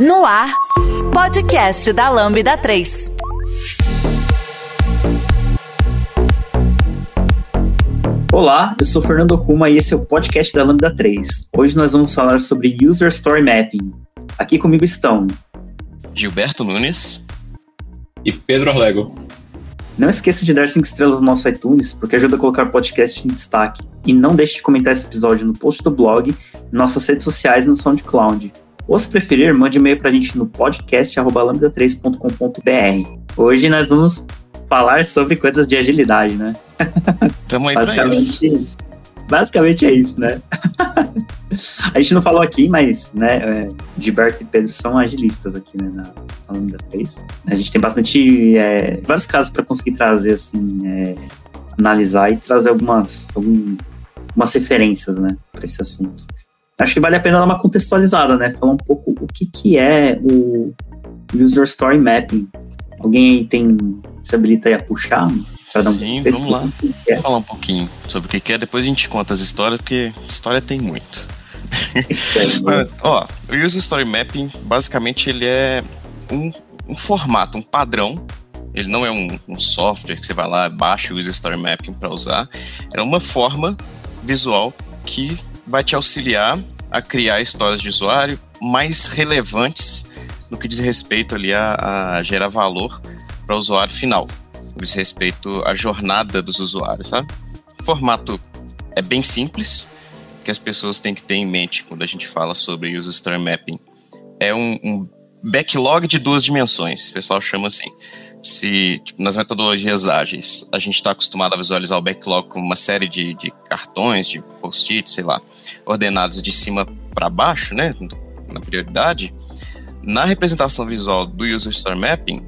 No ar, podcast da Lambda 3. Olá, eu sou Fernando Okuma e esse é o podcast da Lambda 3. Hoje nós vamos falar sobre User Story Mapping. Aqui comigo estão Gilberto Nunes e Pedro Arlego. Não esqueça de dar 5 estrelas no nosso iTunes, porque ajuda a colocar o podcast em destaque. E não deixe de comentar esse episódio no post do blog, nossas redes sociais e no SoundCloud. Ou se preferir, mande e-mail pra gente no podcast.lambda3.com.br. Hoje nós vamos falar sobre coisas de agilidade, né? Tamo aí pra isso. Basicamente é isso, né? a gente não falou aqui, mas, né, é, Gilberto e Pedro são agilistas aqui, né, na, na Lambda 3. A gente tem bastante, é, vários casos para conseguir trazer, assim, é, analisar e trazer algumas, algumas referências, né, para esse assunto. Acho que vale a pena dar uma contextualizada, né, falar um pouco o que, que é o User Story Mapping. Alguém aí tem, se habilita aí a puxar? Dar um Sim, vamos lá. Vamos falar um pouquinho sobre o que é, depois a gente conta as histórias, porque história tem muito. Mas, ó, o User Story Mapping, basicamente, ele é um, um formato, um padrão. Ele não é um, um, software que você vai lá, baixa o User Story Mapping para usar. É uma forma visual que vai te auxiliar a criar histórias de usuário mais relevantes no que diz respeito ali a, a gerar valor para o usuário final diz respeito à jornada dos usuários, sabe? O formato é bem simples, que as pessoas têm que ter em mente quando a gente fala sobre User Story Mapping. É um, um backlog de duas dimensões, o pessoal chama assim. Se tipo, nas metodologias ágeis a gente está acostumado a visualizar o backlog como uma série de, de cartões, de post-it, sei lá, ordenados de cima para baixo, né, na prioridade, na representação visual do User Story Mapping,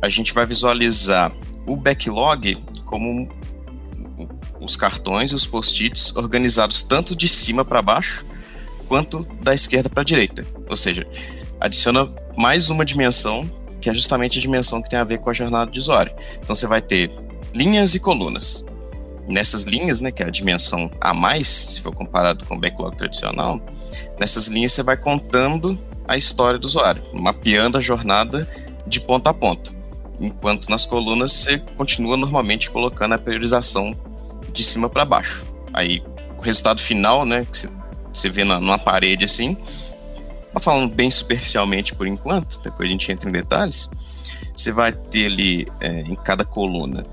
a gente vai visualizar o backlog como os cartões e os post-its organizados tanto de cima para baixo quanto da esquerda para a direita. Ou seja, adiciona mais uma dimensão que é justamente a dimensão que tem a ver com a jornada de usuário. Então você vai ter linhas e colunas. Nessas linhas, né, que é a dimensão a mais, se for comparado com o backlog tradicional, nessas linhas você vai contando a história do usuário, mapeando a jornada de ponta a ponta enquanto nas colunas você continua normalmente colocando a priorização de cima para baixo. Aí o resultado final, né, que você vê na, numa parede assim, falando bem superficialmente por enquanto, depois a gente entra em detalhes, você vai ter ali é, em cada coluna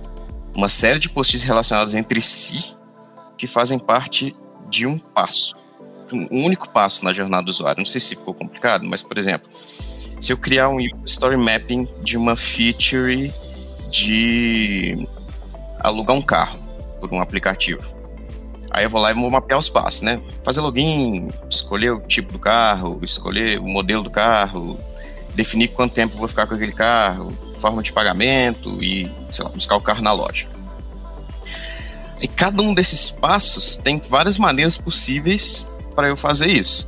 uma série de post-its relacionados entre si que fazem parte de um passo, um único passo na jornada do usuário. Não sei se ficou complicado, mas por exemplo, se eu criar um story mapping de uma feature de alugar um carro por um aplicativo. Aí eu vou lá e vou mapear os passos, né? Fazer login, escolher o tipo do carro, escolher o modelo do carro, definir quanto tempo vou ficar com aquele carro, forma de pagamento e, sei lá, buscar o carro na loja. E cada um desses passos tem várias maneiras possíveis para eu fazer isso.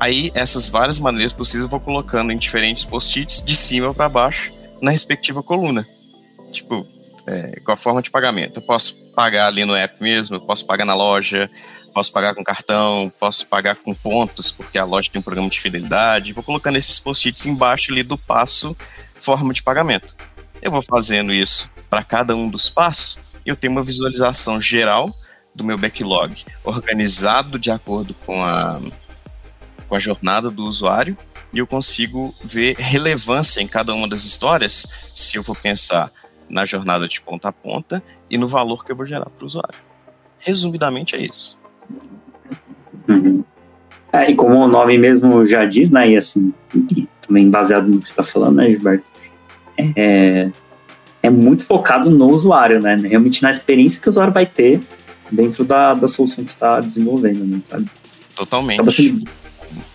Aí, essas várias maneiras possíveis eu vou colocando em diferentes post-its de cima para baixo na respectiva coluna. Tipo, é, com a forma de pagamento. Eu posso pagar ali no app mesmo, eu posso pagar na loja, posso pagar com cartão, posso pagar com pontos, porque a loja tem um programa de fidelidade. Vou colocando esses post-its embaixo ali do passo forma de pagamento. Eu vou fazendo isso para cada um dos passos. Eu tenho uma visualização geral do meu backlog organizado de acordo com a com a jornada do usuário e eu consigo ver relevância em cada uma das histórias se eu for pensar na jornada de ponta a ponta e no valor que eu vou gerar para o usuário. Resumidamente é isso. Uhum. É, e como o nome mesmo já diz, né, e assim, e também baseado no que você está falando, né, Gilberto, é, é muito focado no usuário, né, realmente na experiência que o usuário vai ter dentro da, da solução que está desenvolvendo, né, sabe? Totalmente. Acaba sendo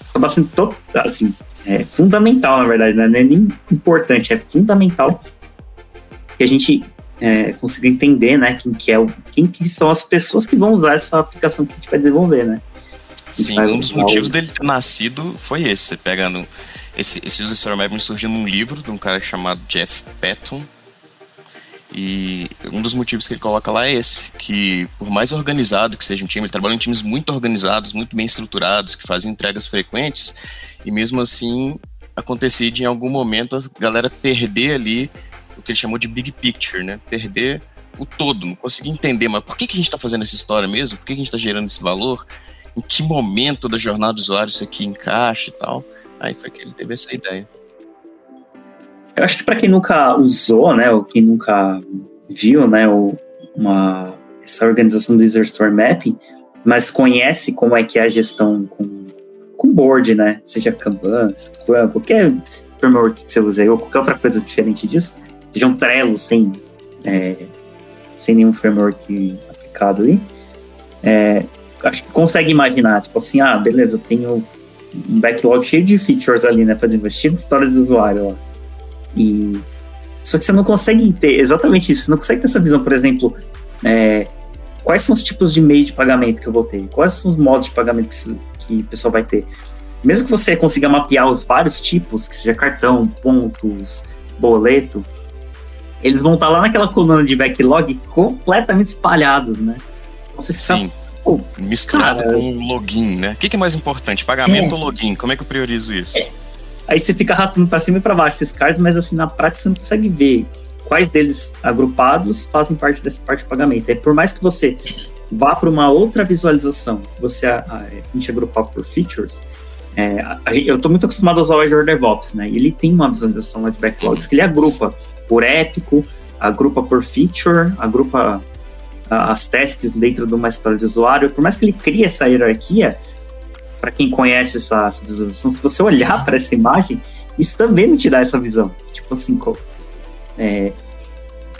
acaba sendo todo, assim, é fundamental, na verdade, né? não é nem importante, é fundamental que a gente é, consiga entender, né, quem que é o, quem que são as pessoas que vão usar essa aplicação que a gente vai desenvolver, né? Sim, um dos motivos o... dele ter nascido foi esse. Você pega no, esse, esse User Story Mapping surgiu num livro de um cara chamado Jeff Patton, e um dos motivos que ele coloca lá é esse, que por mais organizado que seja um time, ele trabalha em times muito organizados, muito bem estruturados, que fazem entregas frequentes, e mesmo assim acontecia de em algum momento a galera perder ali o que ele chamou de big picture, né? Perder o todo, não conseguia entender, mas por que, que a gente está fazendo essa história mesmo? Por que, que a gente está gerando esse valor? Em que momento da jornada do usuário isso aqui encaixa e tal? Aí foi que ele teve essa ideia. Eu acho que para quem nunca usou, né, ou quem nunca viu, né, uma, essa organização do User Store Mapping, mas conhece como é que é a gestão com, com board, né, seja Kanban, Scrum, qualquer framework que você use ou qualquer outra coisa diferente disso, seja um Trello sem, é, sem nenhum framework aplicado ali, é, acho que consegue imaginar, tipo assim, ah, beleza, eu tenho um backlog cheio de features ali, né, para investir na história do usuário lá. E só que você não consegue ter exatamente isso. Você não consegue ter essa visão, por exemplo, é, quais são os tipos de meio de pagamento que eu vou ter? Quais são os modos de pagamento que, que o pessoal vai ter? Mesmo que você consiga mapear os vários tipos, que seja cartão, pontos, boleto, eles vão estar lá naquela coluna de backlog completamente espalhados, né? Você fica, Sim. Pô, Misturado cara, com login, né? O que, que, é mais importante, pagamento é. ou login? Como é que eu priorizo isso? É. Aí você fica arrastando para cima e para baixo esses cards, mas assim, na prática você não consegue ver quais deles agrupados fazem parte dessa parte de pagamento. Aí, por mais que você vá para uma outra visualização, você a, a, a gente agrupar por features, é, a, eu estou muito acostumado a usar o Azure DevOps, né? Ele tem uma visualização lá de backlogs que ele agrupa por épico, agrupa por feature, agrupa as testes dentro de uma história de usuário. Por mais que ele crie essa hierarquia, para quem conhece essa, essa, visualização, se você olhar para essa imagem, isso também não te dá essa visão. Tipo assim, qual é,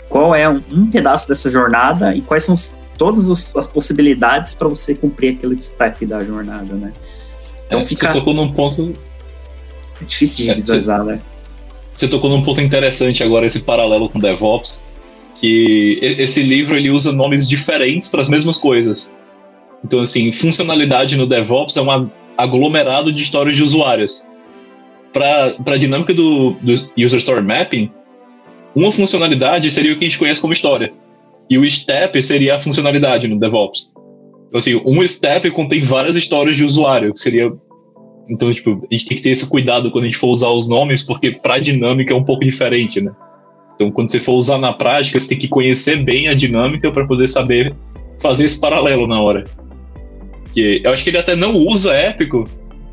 qual é um, um, pedaço dessa jornada e quais são os, todas os, as possibilidades para você cumprir aquele step da jornada, né? Então é, fica... Você tocou num ponto... É difícil de é, visualizar, você, né? Você tocou num ponto interessante agora, esse paralelo com DevOps, que esse livro ele usa nomes diferentes para as mesmas coisas. Então, assim, funcionalidade no DevOps é um aglomerado de histórias de usuários. Para a dinâmica do, do User Story Mapping, uma funcionalidade seria o que a gente conhece como história. E o step seria a funcionalidade no DevOps. Então, assim, um step contém várias histórias de usuário, que seria. Então, tipo, a gente tem que ter esse cuidado quando a gente for usar os nomes, porque para a dinâmica é um pouco diferente, né? Então, quando você for usar na prática, você tem que conhecer bem a dinâmica para poder saber fazer esse paralelo na hora. Que eu acho que ele até não usa épico.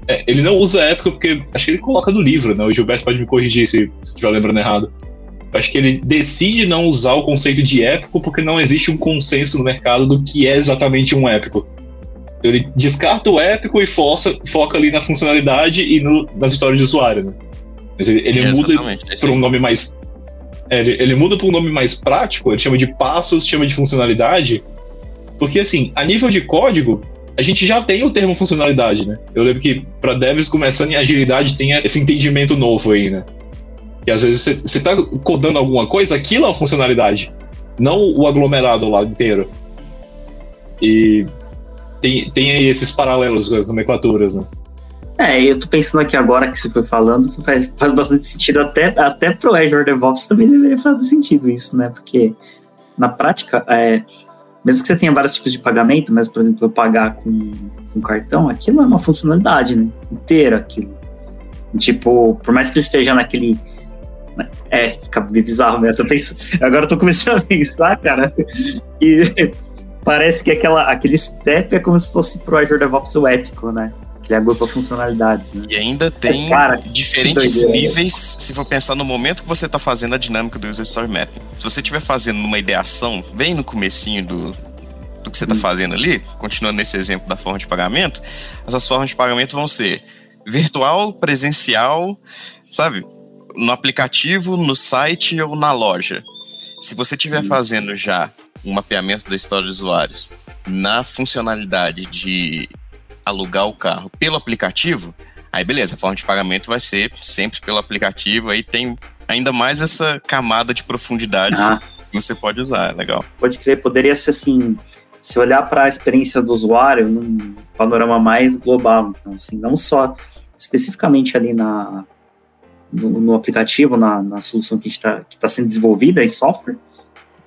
É, ele não usa épico porque acho que ele coloca no livro, né? O Gilberto pode me corrigir se estiver lembrando errado. Eu acho que ele decide não usar o conceito de épico porque não existe um consenso no mercado do que é exatamente um épico. Então ele descarta o épico e força, foca ali na funcionalidade e no, nas histórias de usuário, né? Mas ele, ele é muda para um nome mais. É, ele, ele muda para um nome mais prático, ele chama de passos, chama de funcionalidade. Porque, assim, a nível de código, a gente já tem o termo funcionalidade, né? Eu lembro que para devs começando em agilidade tem esse entendimento novo aí, né? Que às vezes você está codando alguma coisa, aquilo é uma funcionalidade, não o aglomerado lá inteiro. E tem, tem aí esses paralelos com as nomenclaturas, né? É, eu tô pensando aqui agora que você foi falando, faz, faz bastante sentido, até, até pro Azure DevOps também deveria fazer sentido isso, né? Porque na prática, é, mesmo que você tenha vários tipos de pagamento, mas, por exemplo, eu pagar com, cartão, aquilo é uma funcionalidade, né? Inteira aquilo. Tipo, por mais que ele esteja naquele. Né? É, fica bizarro, né? Eu pensando, agora eu tô começando a pensar, cara. E parece que aquela, aquele step é como se fosse pro Azure DevOps o épico, né? Ele agrupa funcionalidades, né? E ainda tem Cara, diferentes níveis, se for pensar no momento que você está fazendo a dinâmica do User Story Mapping. Se você estiver fazendo uma ideação bem no comecinho do, do que você está hum. fazendo ali, continuando nesse exemplo da forma de pagamento, essas formas de pagamento vão ser virtual, presencial, sabe? No aplicativo, no site ou na loja. Se você estiver fazendo já um mapeamento da história de usuários na funcionalidade de alugar o carro pelo aplicativo, aí beleza, a forma de pagamento vai ser sempre pelo aplicativo, aí tem ainda mais essa camada de profundidade ah. que você pode usar, é legal. Pode crer, poderia ser assim, se olhar para a experiência do usuário num panorama mais global, então assim, não só especificamente ali na no, no aplicativo, na, na, solução que está tá sendo desenvolvida em software,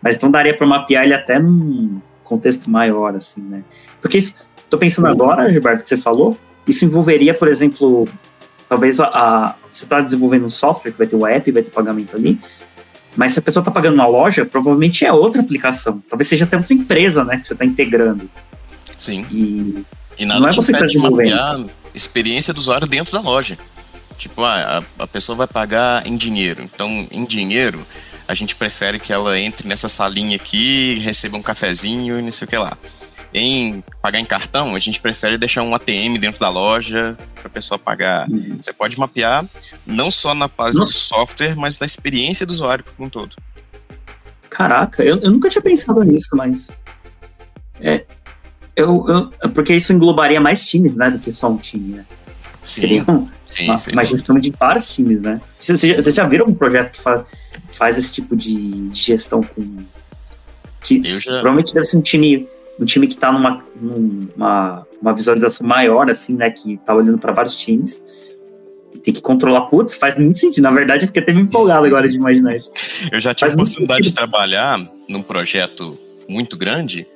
mas então daria para mapear ele até num contexto maior, assim, né? Porque isso, Tô pensando agora, Gilberto, que você falou, isso envolveria, por exemplo, talvez a, a você está desenvolvendo um software que vai ter o app, vai ter pagamento ali, mas se a pessoa está pagando na loja, provavelmente é outra aplicação. Talvez seja até outra empresa, né, que você está integrando. Sim. E, e nada não é você que está desenvolvendo. experiência do usuário dentro da loja. Tipo, ah, a, a pessoa vai pagar em dinheiro. Então, em dinheiro, a gente prefere que ela entre nessa salinha aqui, receba um cafezinho e não sei o que lá. Em pagar em cartão, a gente prefere deixar um ATM dentro da loja para a pessoa pagar. Uhum. Você pode mapear não só na base Nossa. do software, mas na experiência do usuário como um todo. Caraca, eu, eu nunca tinha pensado nisso, mas. É, eu, eu, porque isso englobaria mais times, né, do que só um time, né? Sim. Seria sim, uma, sim. uma, gestão de vários times, né? Vocês você já viram um projeto que faz, faz esse tipo de, de gestão com. Que já... provavelmente deve ser um time um time que está numa, numa uma visualização maior, assim, né? Que tá olhando para vários times. Tem que controlar, putz, faz muito sentido. Na verdade, eu fiquei até me empolgado agora de imaginar isso. Eu já tive a oportunidade de trabalhar num projeto muito grande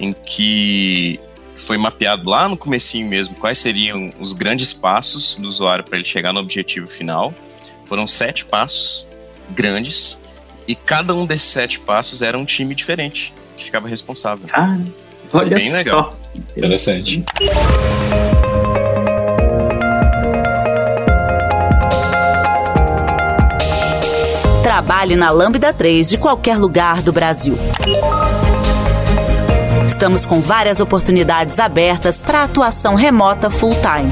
em que foi mapeado lá no comecinho mesmo quais seriam os grandes passos do usuário para ele chegar no objetivo final. Foram sete passos grandes e cada um desses sete passos era um time diferente que ficava responsável. Ah, olha Bem legal. só. Interessante. Trabalhe na Lambda 3 de qualquer lugar do Brasil. Estamos com várias oportunidades abertas para atuação remota full-time.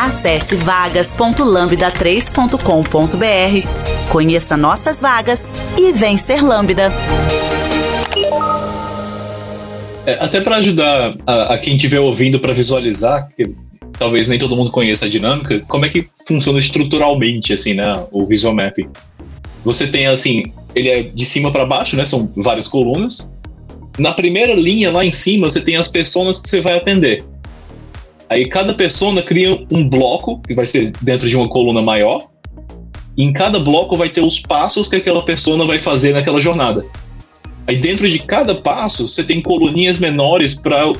Acesse vagas.lambda3.com.br, conheça nossas vagas e vem ser Lambda. É, até para ajudar a, a, quem estiver ouvindo para visualizar, que talvez nem todo mundo conheça a dinâmica, como é que funciona estruturalmente assim, né, o visual mapping? Você tem assim, ele é de cima para baixo, né? São várias colunas. Na primeira linha lá em cima, você tem as pessoas que você vai atender. Aí cada pessoa cria um bloco que vai ser dentro de uma coluna maior. E em cada bloco vai ter os passos que aquela pessoa vai fazer naquela jornada. Aí dentro de cada passo, você tem coluninhas menores para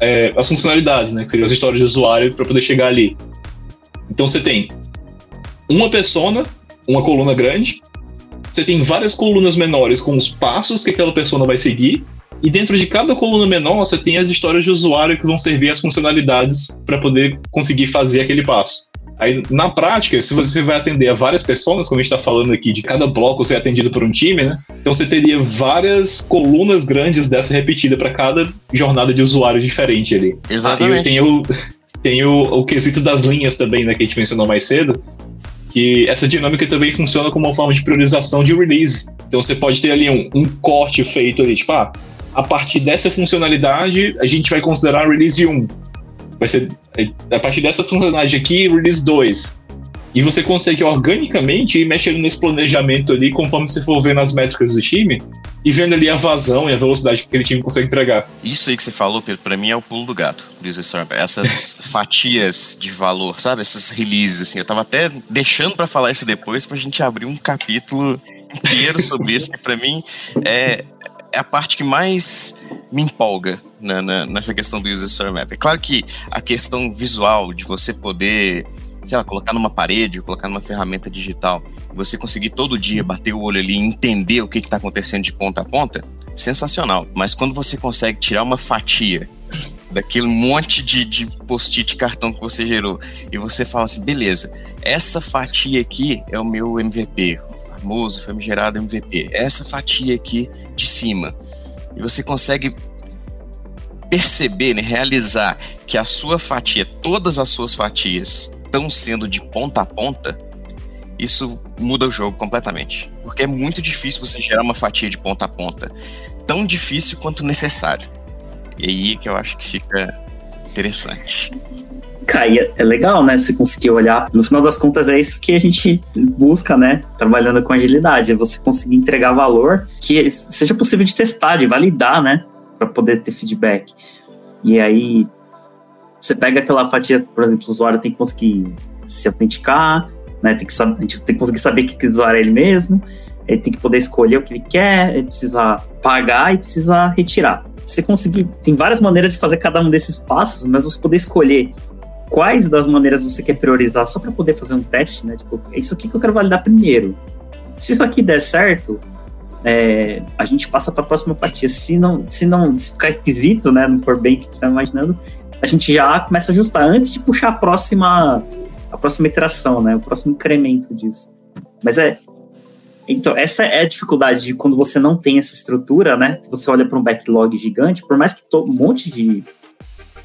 é, as funcionalidades, né? Que seriam as histórias de usuário para poder chegar ali. Então você tem uma persona, uma coluna grande, você tem várias colunas menores com os passos que aquela pessoa vai seguir, e dentro de cada coluna menor você tem as histórias de usuário que vão servir as funcionalidades para poder conseguir fazer aquele passo. Aí, na prática, se você vai atender a várias pessoas, como a gente está falando aqui, de cada bloco ser atendido por um time, né? Então você teria várias colunas grandes dessa repetida para cada jornada de usuário diferente ali. Exatamente. Aí tem o, tem o, o quesito das linhas também, né, que a gente mencionou mais cedo, que essa dinâmica também funciona como uma forma de priorização de release. Então você pode ter ali um, um corte feito ali, tipo, ah, a partir dessa funcionalidade, a gente vai considerar release 1 vai ser a partir dessa funcionalidade aqui, release 2. E você consegue organicamente ir mexendo nesse planejamento ali conforme você for vendo as métricas do time e vendo ali a vazão e a velocidade que aquele time consegue entregar. Isso aí que você falou, Pedro, pra mim é o pulo do gato. Essas fatias de valor, sabe? Essas releases, assim. Eu tava até deixando para falar isso depois pra gente abrir um capítulo inteiro sobre isso, que pra mim é, é a parte que mais me empolga na, na, nessa questão do User Story Map. É claro que a questão visual de você poder, sei lá, colocar numa parede, colocar numa ferramenta digital, você conseguir todo dia bater o olho ali e entender o que está acontecendo de ponta a ponta, sensacional. Mas quando você consegue tirar uma fatia daquele monte de, de post-it cartão que você gerou e você fala assim, beleza, essa fatia aqui é o meu MVP, o famoso famigerado MVP. Essa fatia aqui de cima. E você consegue perceber, né, realizar que a sua fatia, todas as suas fatias estão sendo de ponta a ponta, isso muda o jogo completamente. Porque é muito difícil você gerar uma fatia de ponta a ponta. Tão difícil quanto necessário. E aí que eu acho que fica interessante. Cara, é legal, né? Você conseguir olhar. No final das contas, é isso que a gente busca, né? Trabalhando com agilidade. É você conseguir entregar valor que seja possível de testar, de validar, né? Para poder ter feedback. E aí, você pega aquela fatia, por exemplo, o usuário tem que conseguir se autenticar, né? Tem que, saber, tem que conseguir saber que, que usuário é ele mesmo. Ele tem que poder escolher o que ele quer, ele precisa pagar e precisa retirar. Você conseguir, tem várias maneiras de fazer cada um desses passos, mas você poder escolher quais das maneiras você quer priorizar só para poder fazer um teste, né? Tipo, é isso aqui que eu quero validar primeiro. Se isso aqui der certo, é, a gente passa para a próxima fatia. Se não, se não se ficar esquisito, né, não for bem que a gente está imaginando, a gente já começa a ajustar antes de puxar a próxima a próxima iteração, né, o próximo incremento disso. Mas é então essa é a dificuldade de quando você não tem essa estrutura, né? Você olha para um backlog gigante, por mais que um monte de,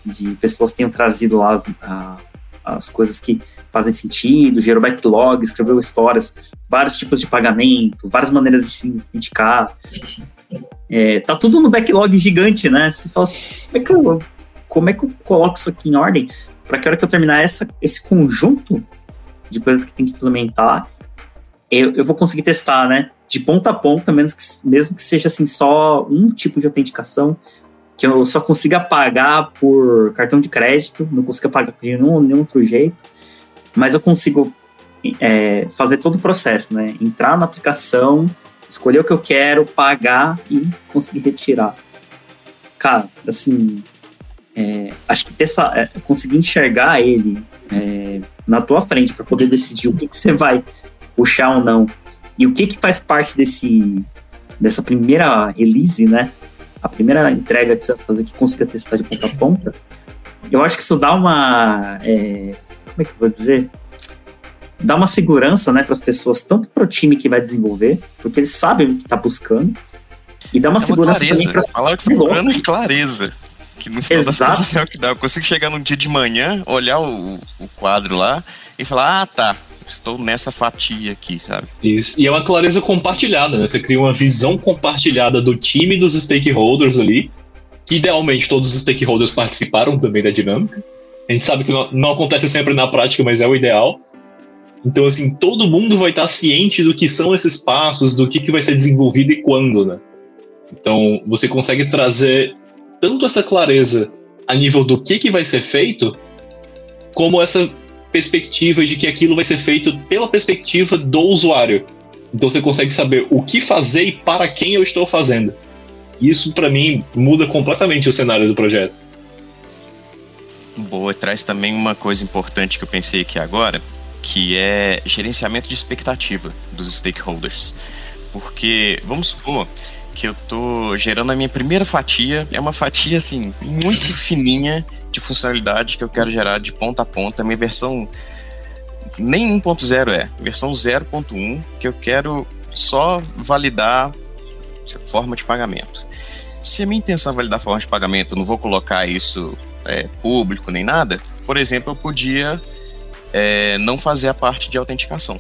de pessoas tenham trazido lá as, a, as coisas que fazem sentido, gerou backlog, escreveu histórias, vários tipos de pagamento, várias maneiras de se indicar. É, tá tudo no backlog gigante, né? Você fala assim, como é que eu, como é que eu coloco isso aqui em ordem para que a hora que eu terminar essa, esse conjunto de coisas que tem que implementar, eu, eu vou conseguir testar, né? De ponta a ponta, menos que, mesmo que seja assim só um tipo de autenticação, que eu só consiga pagar por cartão de crédito, não consiga pagar de nenhum, nenhum outro jeito, mas eu consigo é, fazer todo o processo, né? Entrar na aplicação, escolher o que eu quero, pagar e conseguir retirar. Cara, assim, é, acho que essa, é, conseguir enxergar ele é, na tua frente para poder decidir o que, que você vai puxar ou não e o que que faz parte desse dessa primeira release, né? A primeira entrega que você vai fazer que consiga testar de ponta a ponta. Eu acho que isso dá uma, é, como é que eu vou dizer? Dá uma segurança, né, para as pessoas, tanto para o time que vai desenvolver, porque eles sabem o que está buscando, e dá uma, é uma segurança clareza. também para a palavra que você está procurando clareza. Que no final Exato. das contas é o que dá. Eu consigo chegar num dia de manhã, olhar o, o quadro lá e falar: ah, tá, estou nessa fatia aqui, sabe? Isso. E é uma clareza compartilhada, né? Você cria uma visão compartilhada do time dos stakeholders ali, que idealmente todos os stakeholders participaram também da dinâmica. A gente sabe que não, não acontece sempre na prática, mas é o ideal. Então, assim, todo mundo vai estar ciente do que são esses passos, do que, que vai ser desenvolvido e quando, né? Então, você consegue trazer tanto essa clareza a nível do que, que vai ser feito, como essa perspectiva de que aquilo vai ser feito pela perspectiva do usuário. Então você consegue saber o que fazer e para quem eu estou fazendo. Isso para mim muda completamente o cenário do projeto. Boa, traz também uma coisa importante que eu pensei aqui agora, que é gerenciamento de expectativa dos stakeholders. Porque, vamos supor, que eu tô gerando a minha primeira fatia. É uma fatia, assim, muito fininha de funcionalidade que eu quero gerar de ponta a ponta. Minha versão nem 1.0 é, versão 0.1, que eu quero só validar forma de pagamento. Se a minha intenção é validar forma de pagamento, eu não vou colocar isso é, público nem nada, por exemplo, eu podia é, não fazer a parte de autenticação.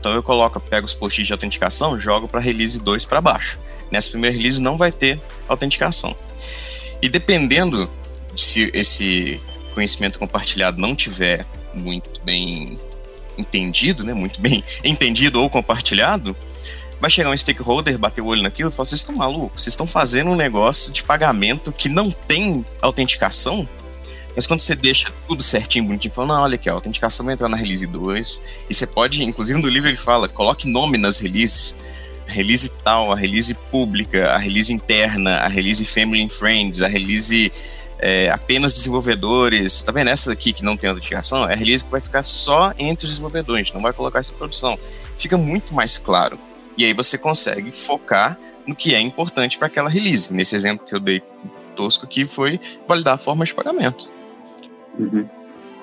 Então eu coloco, pego os posts de autenticação, jogo para release 2 para baixo. Nessa primeira release não vai ter autenticação. E dependendo se esse conhecimento compartilhado não tiver muito bem entendido, né, muito bem entendido ou compartilhado, vai chegar um stakeholder, bater o olho naquilo e falar: vocês estão malucos? Vocês estão fazendo um negócio de pagamento que não tem autenticação? Mas quando você deixa tudo certinho, bonitinho, fala, não, olha aqui, a autenticação vai entrar na release 2, e você pode, inclusive no livro ele fala, coloque nome nas releases, release tal, a release pública, a release interna, a release family and friends, a release é, apenas desenvolvedores. Tá vendo essa aqui que não tem autenticação? É a release que vai ficar só entre os desenvolvedores, não vai colocar essa produção. Fica muito mais claro. E aí você consegue focar no que é importante para aquela release. Nesse exemplo que eu dei tosco aqui foi validar a forma de pagamento. Uhum.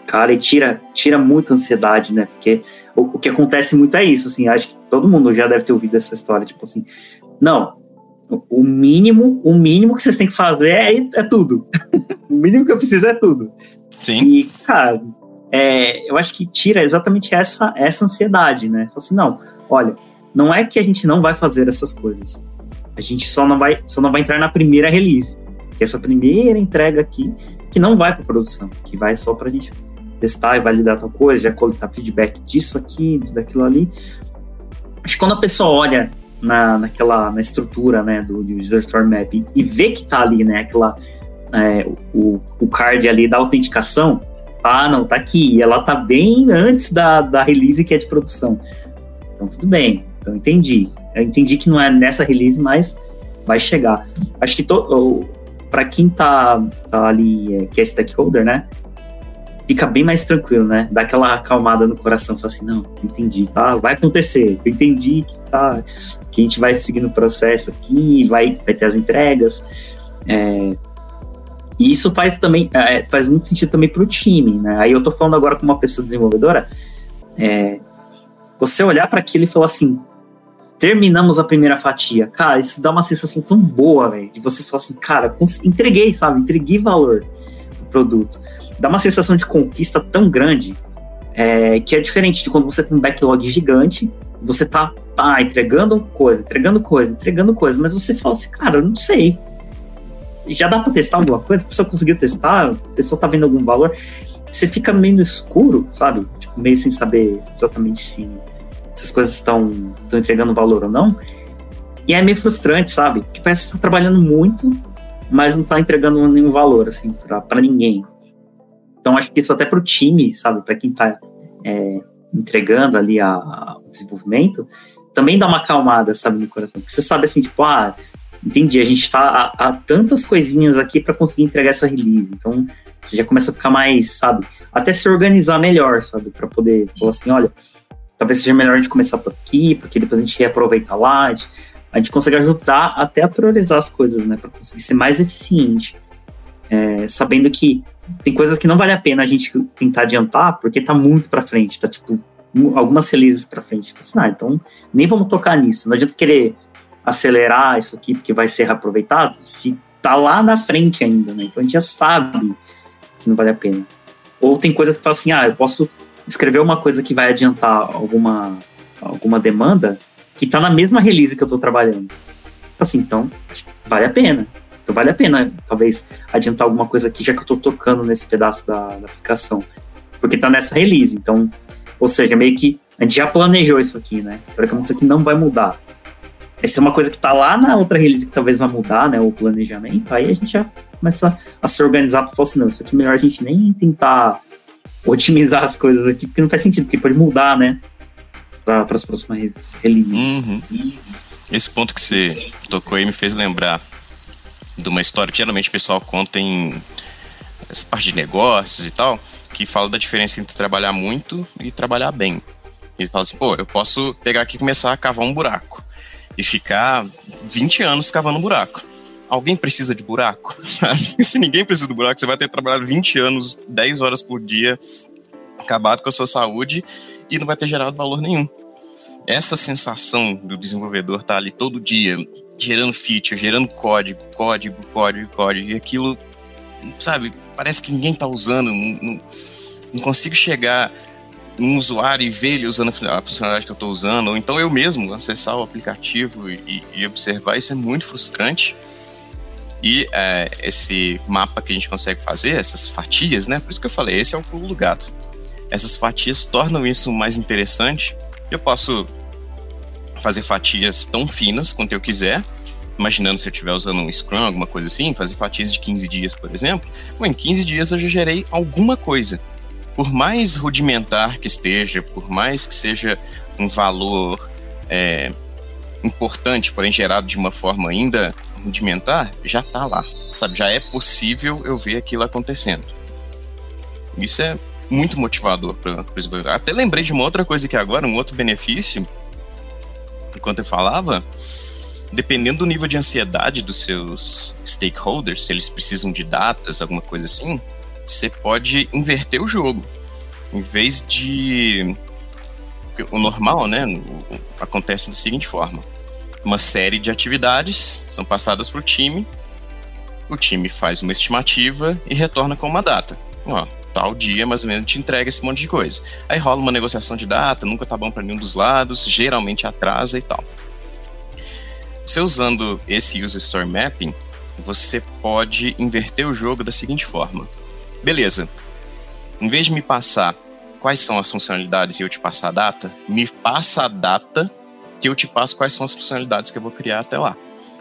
Cara, e tira, tira muita ansiedade, né? Porque o, o, que acontece muito é isso, assim, acho que todo mundo já deve ter ouvido essa história, tipo assim, não, o mínimo, o mínimo que vocês têm que fazer é, é tudo. o mínimo que eu preciso é tudo. Sim. E, cara, é, eu acho que tira exatamente essa, essa ansiedade, né? Fala assim, não, olha, não é que a gente não vai fazer essas coisas. A gente só não vai, só não vai entrar na primeira release. Que essa primeira entrega aqui, que não vai para produção, que vai só para a gente testar e validar tal coisa, já coletar feedback disso aqui, daquilo ali. Acho que quando a pessoa olha na, naquela na estrutura né, do, do User Story Map e vê que tá ali, né, aquela, é, o, o card ali da autenticação, ah, não, tá aqui, ela tá bem antes da, da release que é de produção. Então, tudo bem, então entendi. Eu entendi que não é nessa release, mas vai chegar. Acho que para quem tá, tá ali, é, que é stakeholder, né, fica bem mais tranquilo, né? Dá aquela acalmada no coração, fala assim, não, entendi, tá? Vai acontecer, eu entendi que tá, que a gente vai seguindo o processo aqui, vai, vai ter as entregas. É, e isso faz também, é, faz muito sentido também para o time, né? Aí eu tô falando agora com uma pessoa desenvolvedora, é, você olhar para aquilo e falar assim, terminamos a primeira fatia, cara, isso dá uma sensação tão boa, velho, de você falar assim, cara, entreguei, sabe? Entreguei valor pro produto dá uma sensação de conquista tão grande é, que é diferente de quando você tem um backlog gigante, você tá, tá entregando coisa, entregando coisa, entregando coisa, mas você fala assim, cara, eu não sei. Já dá para testar alguma coisa? A pessoa conseguiu testar? A pessoa tá vendo algum valor? Você fica meio no escuro, sabe? Tipo, meio sem saber exatamente se, se as coisas estão entregando valor ou não. E é meio frustrante, sabe? Porque parece que tá trabalhando muito, mas não tá entregando nenhum valor, assim, para ninguém. Então, acho que isso até para o time, sabe, para quem está é, entregando ali a, a, o desenvolvimento, também dá uma acalmada, sabe, no coração. Porque você sabe assim, tipo, ah, entendi, a gente está a, tantas coisinhas aqui para conseguir entregar essa release. Então, você já começa a ficar mais, sabe, até se organizar melhor, sabe, para poder falar assim, olha, talvez seja melhor a gente começar por aqui, porque depois a gente reaproveita lá, a gente, a gente consegue ajudar até a priorizar as coisas, né, para conseguir ser mais eficiente. É, sabendo que tem coisas que não vale a pena a gente tentar adiantar, porque tá muito para frente, tá tipo algumas releases para frente. Assim, ah, então nem vamos tocar nisso. Não adianta querer acelerar isso aqui porque vai ser reaproveitado se tá lá na frente ainda, né? Então a gente já sabe que não vale a pena. Ou tem coisa que fala assim, ah, eu posso escrever uma coisa que vai adiantar alguma alguma demanda que tá na mesma release que eu tô trabalhando. Assim, então vale a pena. Então vale a pena, talvez, adiantar alguma coisa aqui, já que eu estou tocando nesse pedaço da, da aplicação. Porque está nessa release. Então, ou seja, meio que a gente já planejou isso aqui, né? Teoricamente isso aqui não vai mudar. Essa é uma coisa que está lá na outra release que talvez vai mudar, né? O planejamento. Aí a gente já começa a se organizar para falar assim, não, isso aqui é melhor a gente nem tentar otimizar as coisas aqui, porque não faz sentido, porque pode mudar, né? Para as próximas releases. Uhum. Esse ponto que você tocou aí me fez lembrar de uma história que geralmente o pessoal conta em essa parte de negócios e tal, que fala da diferença entre trabalhar muito e trabalhar bem. Ele fala assim, pô, eu posso pegar aqui e começar a cavar um buraco e ficar 20 anos cavando um buraco. Alguém precisa de buraco, sabe? Se ninguém precisa de buraco, você vai ter que trabalhar 20 anos, 10 horas por dia, acabado com a sua saúde e não vai ter gerado valor nenhum. Essa sensação do desenvolvedor estar tá ali todo dia gerando feature, gerando código, código, código, código, e aquilo, sabe, parece que ninguém está usando, não, não, consigo chegar num usuário e ver ele usando a funcionalidade que eu estou usando, ou então eu mesmo acessar o aplicativo e, e observar, isso é muito frustrante. E é, esse mapa que a gente consegue fazer, essas fatias, né? Por isso que eu falei, esse é o pulo do gato. Essas fatias tornam isso mais interessante. Eu posso fazer fatias tão finas quanto eu quiser. Imaginando se eu estiver usando um Scrum, alguma coisa assim, fazer fatias de 15 dias, por exemplo. Bom, em 15 dias eu já gerei alguma coisa. Por mais rudimentar que esteja, por mais que seja um valor é, importante, porém gerado de uma forma ainda rudimentar, já está lá. Sabe, já é possível eu ver aquilo acontecendo. Isso é muito motivador para o Até lembrei de uma outra coisa que agora, um outro benefício enquanto eu falava, dependendo do nível de ansiedade dos seus stakeholders, se eles precisam de datas, alguma coisa assim, você pode inverter o jogo. Em vez de. O normal, né? Acontece da seguinte forma: uma série de atividades são passadas para o time, o time faz uma estimativa e retorna com uma data. Ó, tal dia, mais ou menos, te entrega esse monte de coisa. Aí rola uma negociação de data, nunca tá bom para nenhum dos lados, geralmente atrasa e tal. Você usando esse User Story Mapping, você pode inverter o jogo da seguinte forma. Beleza, em vez de me passar quais são as funcionalidades e eu te passar a data, me passa a data que eu te passo quais são as funcionalidades que eu vou criar até lá.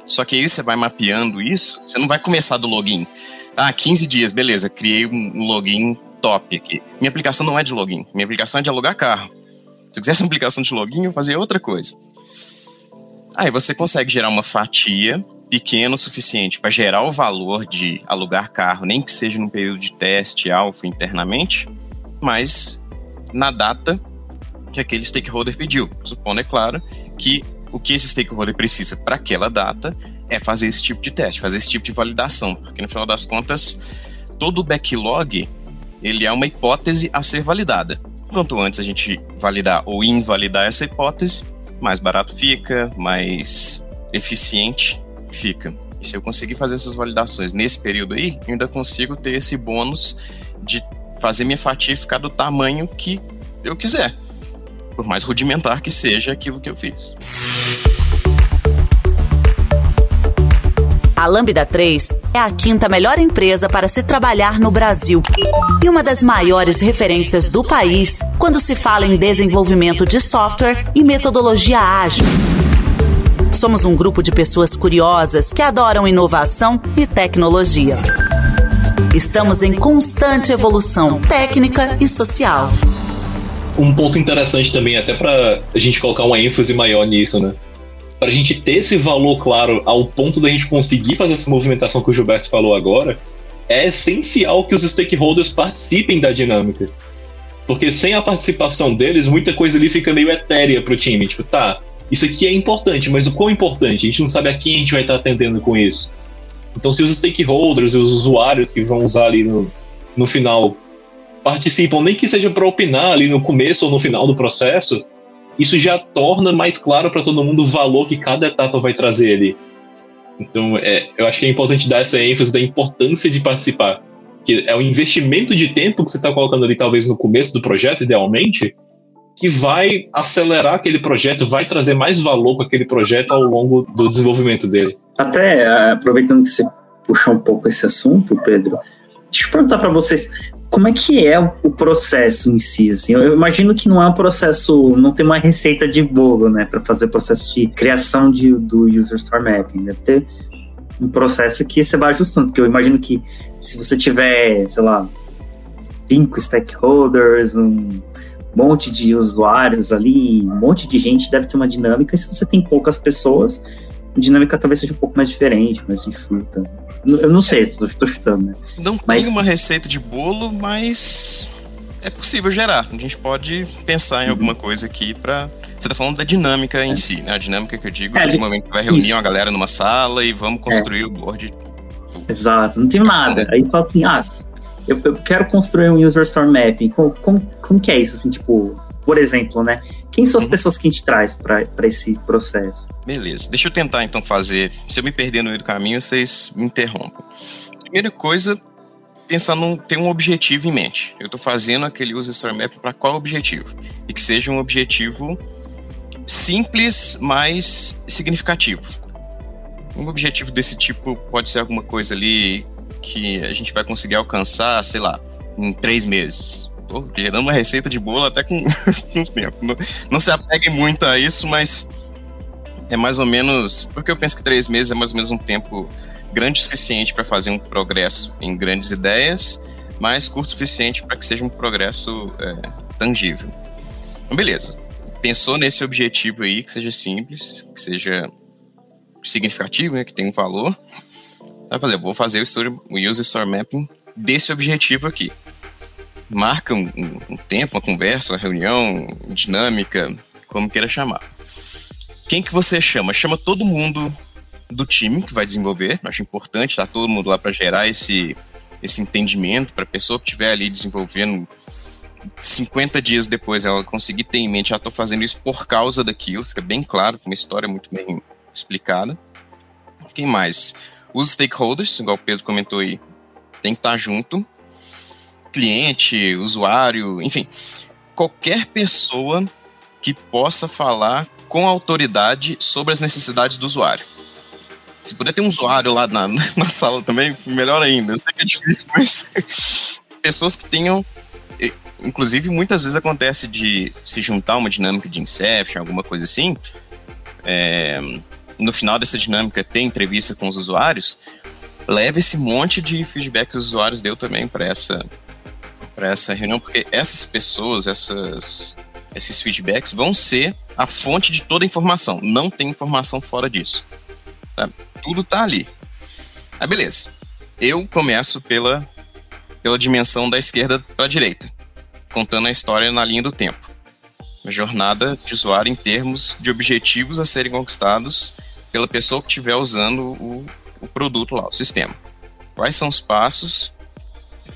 Só que aí você vai mapeando isso, você não vai começar do login. Ah, 15 dias, beleza, criei um login top aqui. Minha aplicação não é de login, minha aplicação é de alugar carro. Se eu quisesse uma aplicação de login, eu fazia outra coisa. Aí você consegue gerar uma fatia pequeno o suficiente para gerar o valor de alugar carro, nem que seja num período de teste alfa internamente, mas na data que aquele stakeholder pediu. Supondo, é claro, que o que esse stakeholder precisa para aquela data é fazer esse tipo de teste, fazer esse tipo de validação, porque no final das contas, todo o backlog ele é uma hipótese a ser validada. Quanto antes a gente validar ou invalidar essa hipótese, mais barato fica, mais eficiente fica. E se eu conseguir fazer essas validações nesse período aí, eu ainda consigo ter esse bônus de fazer minha fatia ficar do tamanho que eu quiser. Por mais rudimentar que seja aquilo que eu fiz. A Lambda 3 é a quinta melhor empresa para se trabalhar no Brasil e uma das maiores referências do país quando se fala em desenvolvimento de software e metodologia ágil. Somos um grupo de pessoas curiosas que adoram inovação e tecnologia. Estamos em constante evolução técnica e social. Um ponto interessante também, até para a gente colocar uma ênfase maior nisso, né? Para a gente ter esse valor claro ao ponto da gente conseguir fazer essa movimentação que o Gilberto falou agora, é essencial que os stakeholders participem da dinâmica. Porque sem a participação deles, muita coisa ali fica meio etérea pro time. Tipo, tá, isso aqui é importante, mas o quão importante? A gente não sabe a quem a gente vai estar atendendo com isso. Então, se os stakeholders e os usuários que vão usar ali no, no final participam, nem que seja para opinar ali no começo ou no final do processo, isso já torna mais claro para todo mundo o valor que cada etapa vai trazer ali. Então, é, eu acho que é importante dar essa ênfase da importância de participar. Que é o investimento de tempo que você está colocando ali, talvez no começo do projeto, idealmente, que vai acelerar aquele projeto, vai trazer mais valor para aquele projeto ao longo do desenvolvimento dele. Até eh, aproveitando que você puxou um pouco esse assunto, Pedro, deixa eu perguntar para vocês como é que é o processo em si, assim, eu imagino que não é um processo, não tem uma receita de bolo, né, para fazer o processo de criação de, do User Store Mapping, deve ter um processo que você vai ajustando, porque eu imagino que se você tiver, sei lá, cinco stakeholders, um monte de usuários ali, um monte de gente, deve ter uma dinâmica, e se você tem poucas pessoas, a dinâmica talvez seja um pouco mais diferente, mais enxuta. Eu não sei, estou chutando, né? Não mas... tem uma receita de bolo, mas é possível gerar. A gente pode pensar em alguma coisa aqui para. Você está falando da dinâmica em é. si, né? A dinâmica que eu digo é, de momento que vai reunir isso. uma galera numa sala e vamos construir é. o board. Exato, não tem nada. Aí fala assim, ah, eu, eu, quero construir um user store mapping. Como, como, como que é isso? Assim, tipo, por exemplo, né? Quem são as uhum. pessoas que a gente traz para esse processo? Beleza. Deixa eu tentar então fazer. Se eu me perder no meio do caminho, vocês me interrompam. Primeira coisa, pensar num ter um objetivo em mente. Eu estou fazendo aquele user store mapping para qual objetivo? E que seja um objetivo simples, mas significativo. Um objetivo desse tipo pode ser alguma coisa ali que a gente vai conseguir alcançar, sei lá, em três meses. Tô gerando uma receita de bolo até com, com tempo. Não, não se apeguem muito a isso, mas é mais ou menos. Porque eu penso que três meses é mais ou menos um tempo grande o suficiente para fazer um progresso em grandes ideias, mas curto o suficiente para que seja um progresso é, tangível. Então, beleza. Pensou nesse objetivo aí, que seja simples, que seja significativo, né, que tenha um valor. Vai fazer, vou fazer o, story, o User Store Mapping desse objetivo aqui. Marca um, um, tempo, uma conversa, uma reunião, dinâmica, como queira chamar. Quem que você chama? Chama todo mundo do time que vai desenvolver. Acho importante estar tá todo mundo lá para gerar esse, esse entendimento para a pessoa que estiver ali desenvolvendo 50 dias depois ela conseguir ter em mente, já estou fazendo isso por causa daquilo, fica bem claro, com uma história muito bem explicada. Quem mais? Os stakeholders, igual o Pedro comentou aí, tem que estar junto. Cliente, usuário, enfim, qualquer pessoa que possa falar com autoridade sobre as necessidades do usuário. Se puder ter um usuário lá na, na sala também, melhor ainda. Eu sei que é difícil, mas pessoas que tenham. Inclusive, muitas vezes acontece de se juntar uma dinâmica de Inception, alguma coisa assim. É, no final dessa dinâmica ter entrevista com os usuários, leve esse monte de feedback que os usuários deu também para essa para essa reunião, porque essas pessoas, essas esses feedbacks vão ser a fonte de toda a informação. Não tem informação fora disso. Tá? tudo tá ali. Ah, beleza. Eu começo pela, pela dimensão da esquerda para a direita, contando a história na linha do tempo. A jornada de usuário em termos de objetivos a serem conquistados pela pessoa que estiver usando o, o produto lá, o sistema. Quais são os passos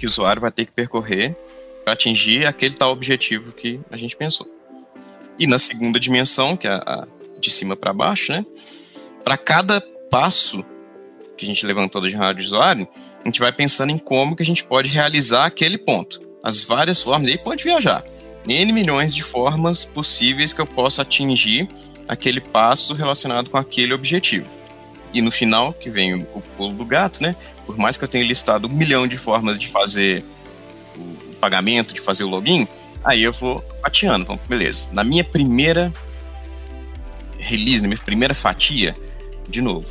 que o usuário vai ter que percorrer para atingir aquele tal objetivo que a gente pensou. E na segunda dimensão, que é a de cima para baixo, né? Para cada passo que a gente levantou de usuário, a gente vai pensando em como que a gente pode realizar aquele ponto. As várias formas, e aí pode viajar. N milhões de formas possíveis que eu possa atingir aquele passo relacionado com aquele objetivo. E no final, que vem o pulo do gato, né? Por mais que eu tenha listado um milhão de formas de fazer o pagamento, de fazer o login, aí eu vou fatiando. Então, beleza. Na minha primeira release, na minha primeira fatia, de novo,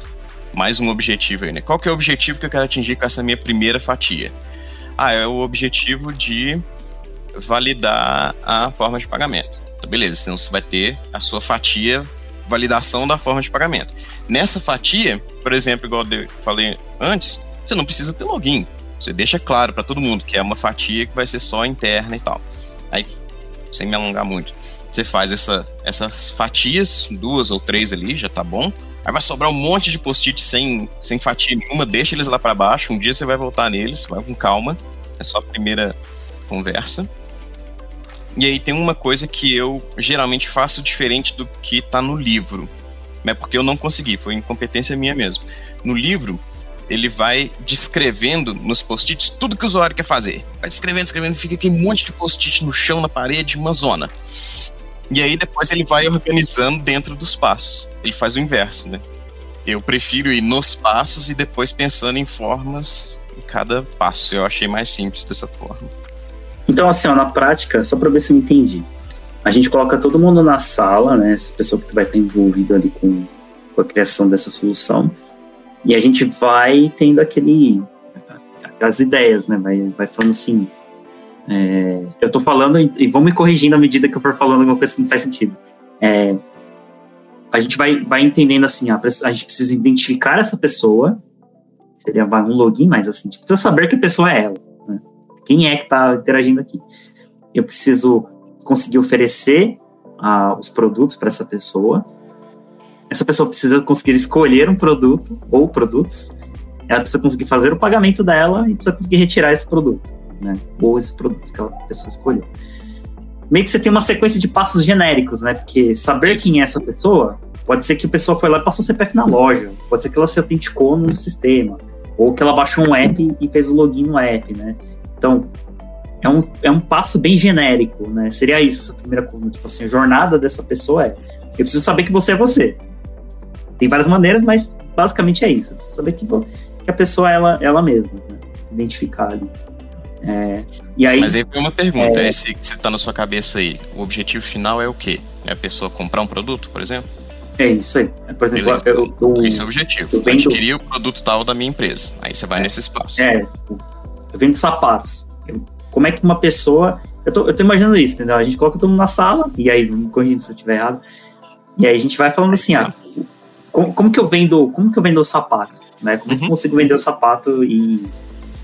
mais um objetivo aí, né? Qual que é o objetivo que eu quero atingir com essa minha primeira fatia? Ah, é o objetivo de validar a forma de pagamento. Então, beleza, então você vai ter a sua fatia validação da forma de pagamento. Nessa fatia, por exemplo, igual eu falei antes, você não precisa ter login. Você deixa claro para todo mundo que é uma fatia que vai ser só interna e tal. Aí, sem me alongar muito, você faz essa, essas fatias, duas ou três ali, já tá bom. Aí vai sobrar um monte de post-it sem, sem fatia nenhuma, deixa eles lá para baixo. Um dia você vai voltar neles, vai com calma. É só a primeira conversa. E aí tem uma coisa que eu geralmente faço diferente do que tá no livro. Não é porque eu não consegui, foi incompetência minha mesmo. No livro, ele vai descrevendo nos post-its tudo que o usuário quer fazer. Vai descrevendo, descrevendo, fica aquele monte de post-it no chão, na parede, uma zona. E aí depois ele vai organizando dentro dos passos. Ele faz o inverso, né? Eu prefiro ir nos passos e depois pensando em formas em cada passo. Eu achei mais simples dessa forma. Então, assim, ó, na prática, só para ver se eu entendi. A gente coloca todo mundo na sala, né? Essa pessoa que vai estar envolvida ali com, com a criação dessa solução. E a gente vai tendo aquele. as ideias, né? Vai, vai falando assim, é, eu estou falando e vão me corrigindo à medida que eu for falando alguma coisa que não faz sentido. É, a gente vai, vai entendendo assim, a, a, gente precisa identificar essa pessoa, seria um login, mas assim, a gente precisa saber que pessoa é ela. Né? Quem é que está interagindo aqui? Eu preciso conseguir oferecer uh, os produtos para essa pessoa. Essa pessoa precisa conseguir escolher um produto ou produtos. Ela precisa conseguir fazer o pagamento dela e precisa conseguir retirar esse produto né? Ou esses produtos que a pessoa escolheu. Meio que você tem uma sequência de passos genéricos, né? Porque saber quem é essa pessoa, pode ser que a pessoa foi lá e passou o CPF na loja, pode ser que ela se autenticou no sistema, ou que ela baixou um app e fez o login no app, né? Então, é um, é um passo bem genérico, né? Seria isso, essa primeira coluna. Tipo assim, a jornada dessa pessoa é: eu preciso saber que você é você. Tem várias maneiras, mas basicamente é isso. Eu preciso saber que, que a pessoa é ela, ela mesma, né? Se identificar ali. É, e aí, Mas aí tem uma pergunta, é, esse que está na sua cabeça aí, o objetivo final é o quê? É a pessoa comprar um produto, por exemplo? É isso aí. Por exemplo, eu, eu, esse é o objetivo. Eu vendo, adquirir o produto tal da minha empresa. Aí você vai é, nesse espaço. É, eu vendo sapatos. Eu, como é que uma pessoa. Eu tô, eu tô imaginando isso, entendeu? A gente coloca todo mundo na sala, e aí, me corrigindo se eu estiver errado. E aí a gente vai falando assim, ah, como, como que eu vendo, como que eu vendo o sapato? Né? Como uhum. que eu consigo vender o sapato e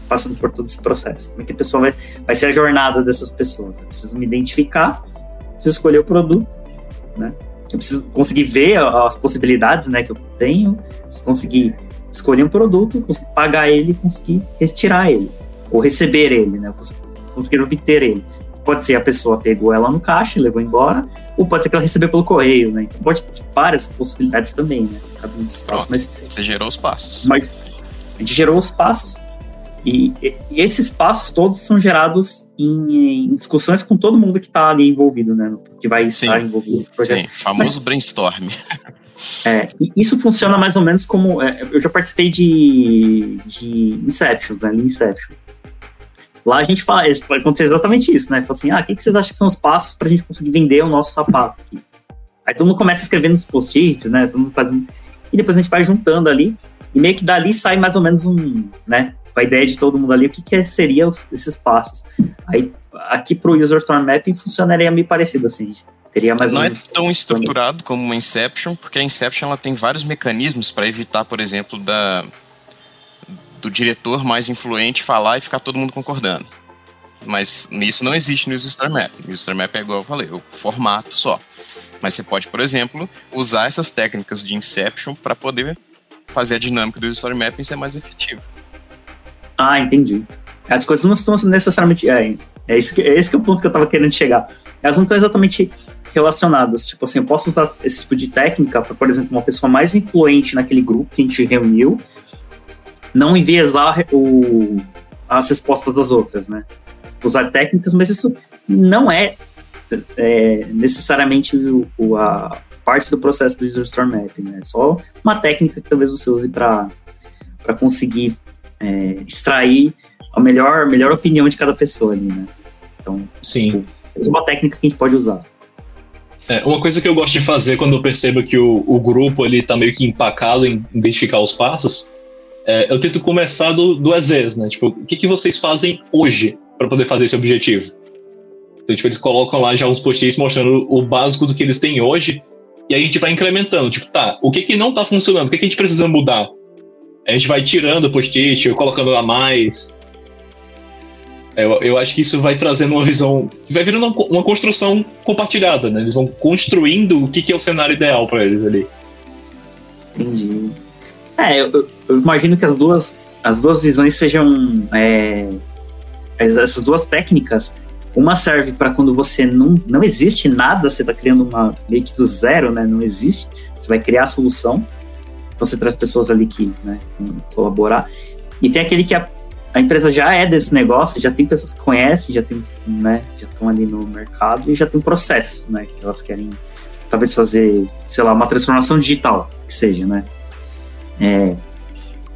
passando por todo esse processo? Como é que a pessoa vai, vai ser a jornada dessas pessoas? Eu preciso me identificar, preciso escolher o produto, né? Eu preciso conseguir ver as possibilidades, né, que eu tenho, preciso conseguir escolher um produto, conseguir pagar ele, conseguir retirar ele ou receber ele, né? Conseguir obter ele. Pode ser a pessoa pegou ela no caixa e levou embora, ou pode ser que ela recebeu pelo correio, né? Então pode ter várias possibilidades também, né? Passos, mas você gerou os passos. Mas a gente gerou os passos e, e, esses passos todos são gerados em, em, discussões com todo mundo que está ali envolvido, né? Que vai sim, estar envolvido. Sim, famoso Mas, brainstorm. É, isso funciona mais ou menos como. É, eu já participei de, de Inception, né? Inception. Lá a gente faz, vai acontecer exatamente isso, né? Fala assim, ah, o que, que vocês acham que são os passos para a gente conseguir vender o nosso sapato aqui? Aí todo mundo começa a escrever nos post-its, né? Todo mundo faz um... E depois a gente vai juntando ali, e meio que dali sai mais ou menos um, né? com a ideia de todo mundo ali, o que, que seriam esses passos. Aí, aqui para o User Story Mapping funcionaria meio parecido, assim, Teria mais Não é tão estruturado como uma Inception, porque a Inception ela tem vários mecanismos para evitar, por exemplo, da do diretor mais influente falar e ficar todo mundo concordando. Mas isso não existe no Story Map. O Story Map é igual eu falei, o formato só. Mas você pode, por exemplo, usar essas técnicas de Inception para poder fazer a dinâmica do Story Mapping ser mais efetivo. Ah, entendi. As coisas não estão necessariamente. É, é, esse, que, é esse que é o ponto que eu estava querendo chegar. Elas não estão exatamente relacionadas. Tipo assim, eu posso usar esse tipo de técnica para, por exemplo, uma pessoa mais influente naquele grupo que a gente reuniu não enviesar o, as respostas das outras, né? Usar técnicas, mas isso não é, é necessariamente o, a parte do processo do User Store Mapping, né? É só uma técnica que talvez você use para conseguir é, extrair a melhor, melhor opinião de cada pessoa ali, né? Então, Sim. Tipo, essa é uma técnica que a gente pode usar. É, uma coisa que eu gosto de fazer quando eu percebo que o, o grupo ele tá meio que empacado em identificar os passos é, eu tento começar do, do Azes, né? Tipo, o que, que vocês fazem hoje para poder fazer esse objetivo? Então, tipo, eles colocam lá já uns post-its mostrando o básico do que eles têm hoje, e aí a gente vai incrementando. Tipo, tá, o que, que não tá funcionando? O que, que a gente precisa mudar? A gente vai tirando o post-it, colocando lá mais. É, eu, eu acho que isso vai trazendo uma visão. Vai virando uma, uma construção compartilhada, né? Eles vão construindo o que, que é o cenário ideal para eles ali. Entendi. É, eu, eu, imagino que as duas, as duas visões sejam. É, essas duas técnicas. Uma serve para quando você não, não existe nada, você está criando uma meio que do zero, né? Não existe. Você vai criar a solução. Então você traz pessoas ali que né, colaborar. E tem aquele que a, a empresa já é desse negócio, já tem pessoas que conhecem, já tem, né, já estão ali no mercado e já tem um processo, né, que elas querem talvez fazer, sei lá, uma transformação digital, que seja, né? É,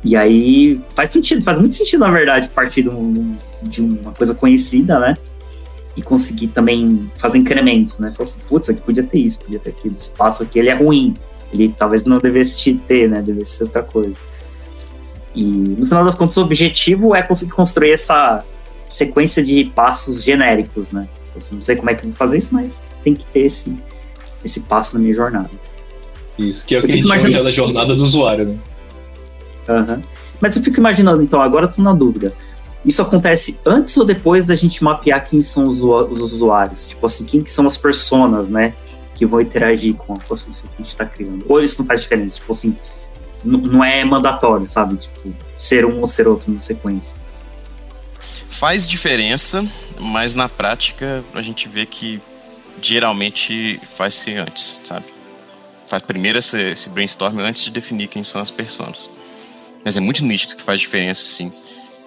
e aí faz sentido, faz muito sentido, na verdade, partir de, um, de uma coisa conhecida, né? E conseguir também fazer incrementos, né? Falar assim, putz, aqui podia ter isso, podia ter aquilo, esse espaço aqui ele é ruim. Ele talvez não devesse ter, né? Devesse ser outra coisa. E no final das contas, o objetivo é conseguir construir essa sequência de passos genéricos, né? Eu não sei como é que eu vou fazer isso, mas tem que ter esse, esse passo na minha jornada. Isso, que é o que a gente chama da jornada do usuário, né? Uhum. Mas eu fico imaginando, então, agora eu tô na dúvida. Isso acontece antes ou depois da gente mapear quem são os, os usuários? Tipo assim, quem que são as pessoas, né? Que vão interagir com a solução que a gente tá criando. Ou isso não faz diferença? Tipo assim, não é mandatório, sabe? Tipo, ser um ou ser outro na sequência. Faz diferença, mas na prática a gente vê que geralmente faz ser antes, sabe? Faz primeiro esse, esse brainstorm antes de definir quem são as pessoas. Mas é muito nítido que faz diferença, assim.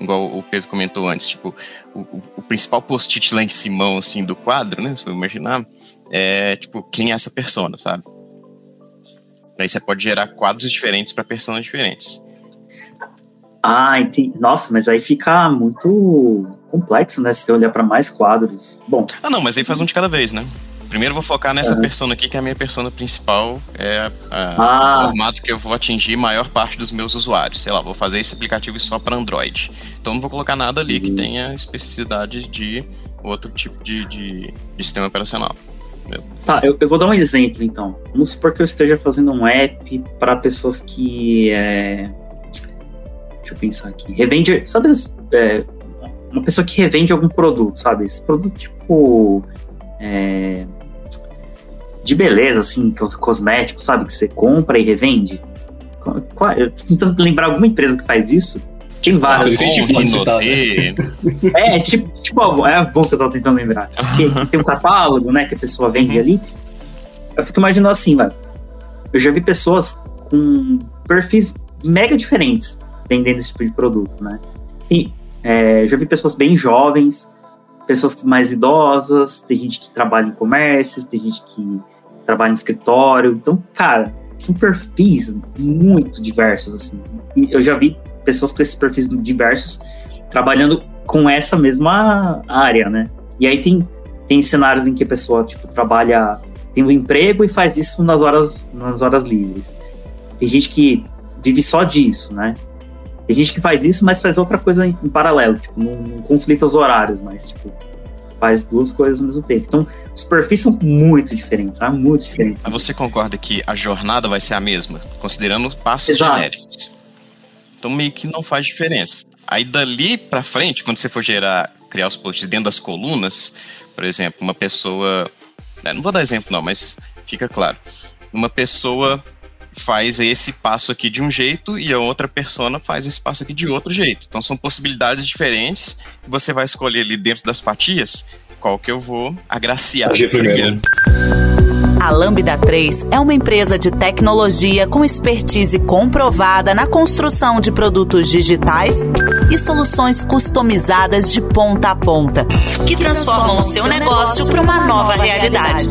Igual o Pedro comentou antes, tipo, o, o, o principal post-it lá em cima, assim, do quadro, né? Se for imaginar, é, tipo, quem é essa persona, sabe? Aí você pode gerar quadros diferentes para personas diferentes. Ah, entendi. Nossa, mas aí fica muito complexo, né? Se você olhar para mais quadros. Bom. Ah, não, mas aí faz um de cada vez, né? Primeiro vou focar nessa uhum. persona aqui, que é a minha persona principal, é a, ah. o formato que eu vou atingir maior parte dos meus usuários. Sei lá, vou fazer esse aplicativo só para Android. Então não vou colocar nada ali uhum. que tenha especificidade de outro tipo de, de, de sistema operacional. Tá, eu, eu, vou dar um exemplo então. Vamos supor que eu esteja fazendo um app para pessoas que. É... Deixa eu pensar aqui. Revende. Sabe, é, uma pessoa que revende algum produto, sabe? Esse produto tipo. É, de beleza, assim, que os cosméticos, sabe? Que você compra e revende. Qual, eu tô tentando lembrar alguma empresa que faz isso. Tem vários. Ah, tipo, né? é, tipo, tipo, é bom que eu tava tentando lembrar. Que, tem um catálogo, né, que a pessoa vende ali. Eu fico imaginando assim, velho. Eu já vi pessoas com perfis mega diferentes vendendo esse tipo de produto, né? E é, já vi pessoas bem jovens, pessoas mais idosas, tem gente que trabalha em comércio, tem gente que trabalha em escritório. Então, cara, são perfis muito diversos, assim. E eu já vi pessoas com esses perfis diversos trabalhando com essa mesma área, né? E aí tem, tem cenários em que a pessoa, tipo, trabalha, tem um emprego e faz isso nas horas, nas horas livres. Tem gente que vive só disso, né? Tem gente que faz isso, mas faz outra coisa em, em paralelo, tipo, não, não conflita os horários, mas, tipo, faz duas coisas ao mesmo tempo. Então, os perfis são muito diferentes, tá? muito diferentes. Mas você concorda que a jornada vai ser a mesma, considerando os passos Exato. genéricos? Então, meio que não faz diferença. Aí, dali para frente, quando você for gerar, criar os posts dentro das colunas, por exemplo, uma pessoa. Né, não vou dar exemplo, não, mas fica claro. Uma pessoa faz esse passo aqui de um jeito e a outra persona faz esse passo aqui de outro jeito. Então são possibilidades diferentes. Você vai escolher ali dentro das fatias qual que eu vou agraciar primeiro. A Lambda 3 é uma empresa de tecnologia com expertise comprovada na construção de produtos digitais e soluções customizadas de ponta a ponta, que transformam o seu negócio para uma nova realidade.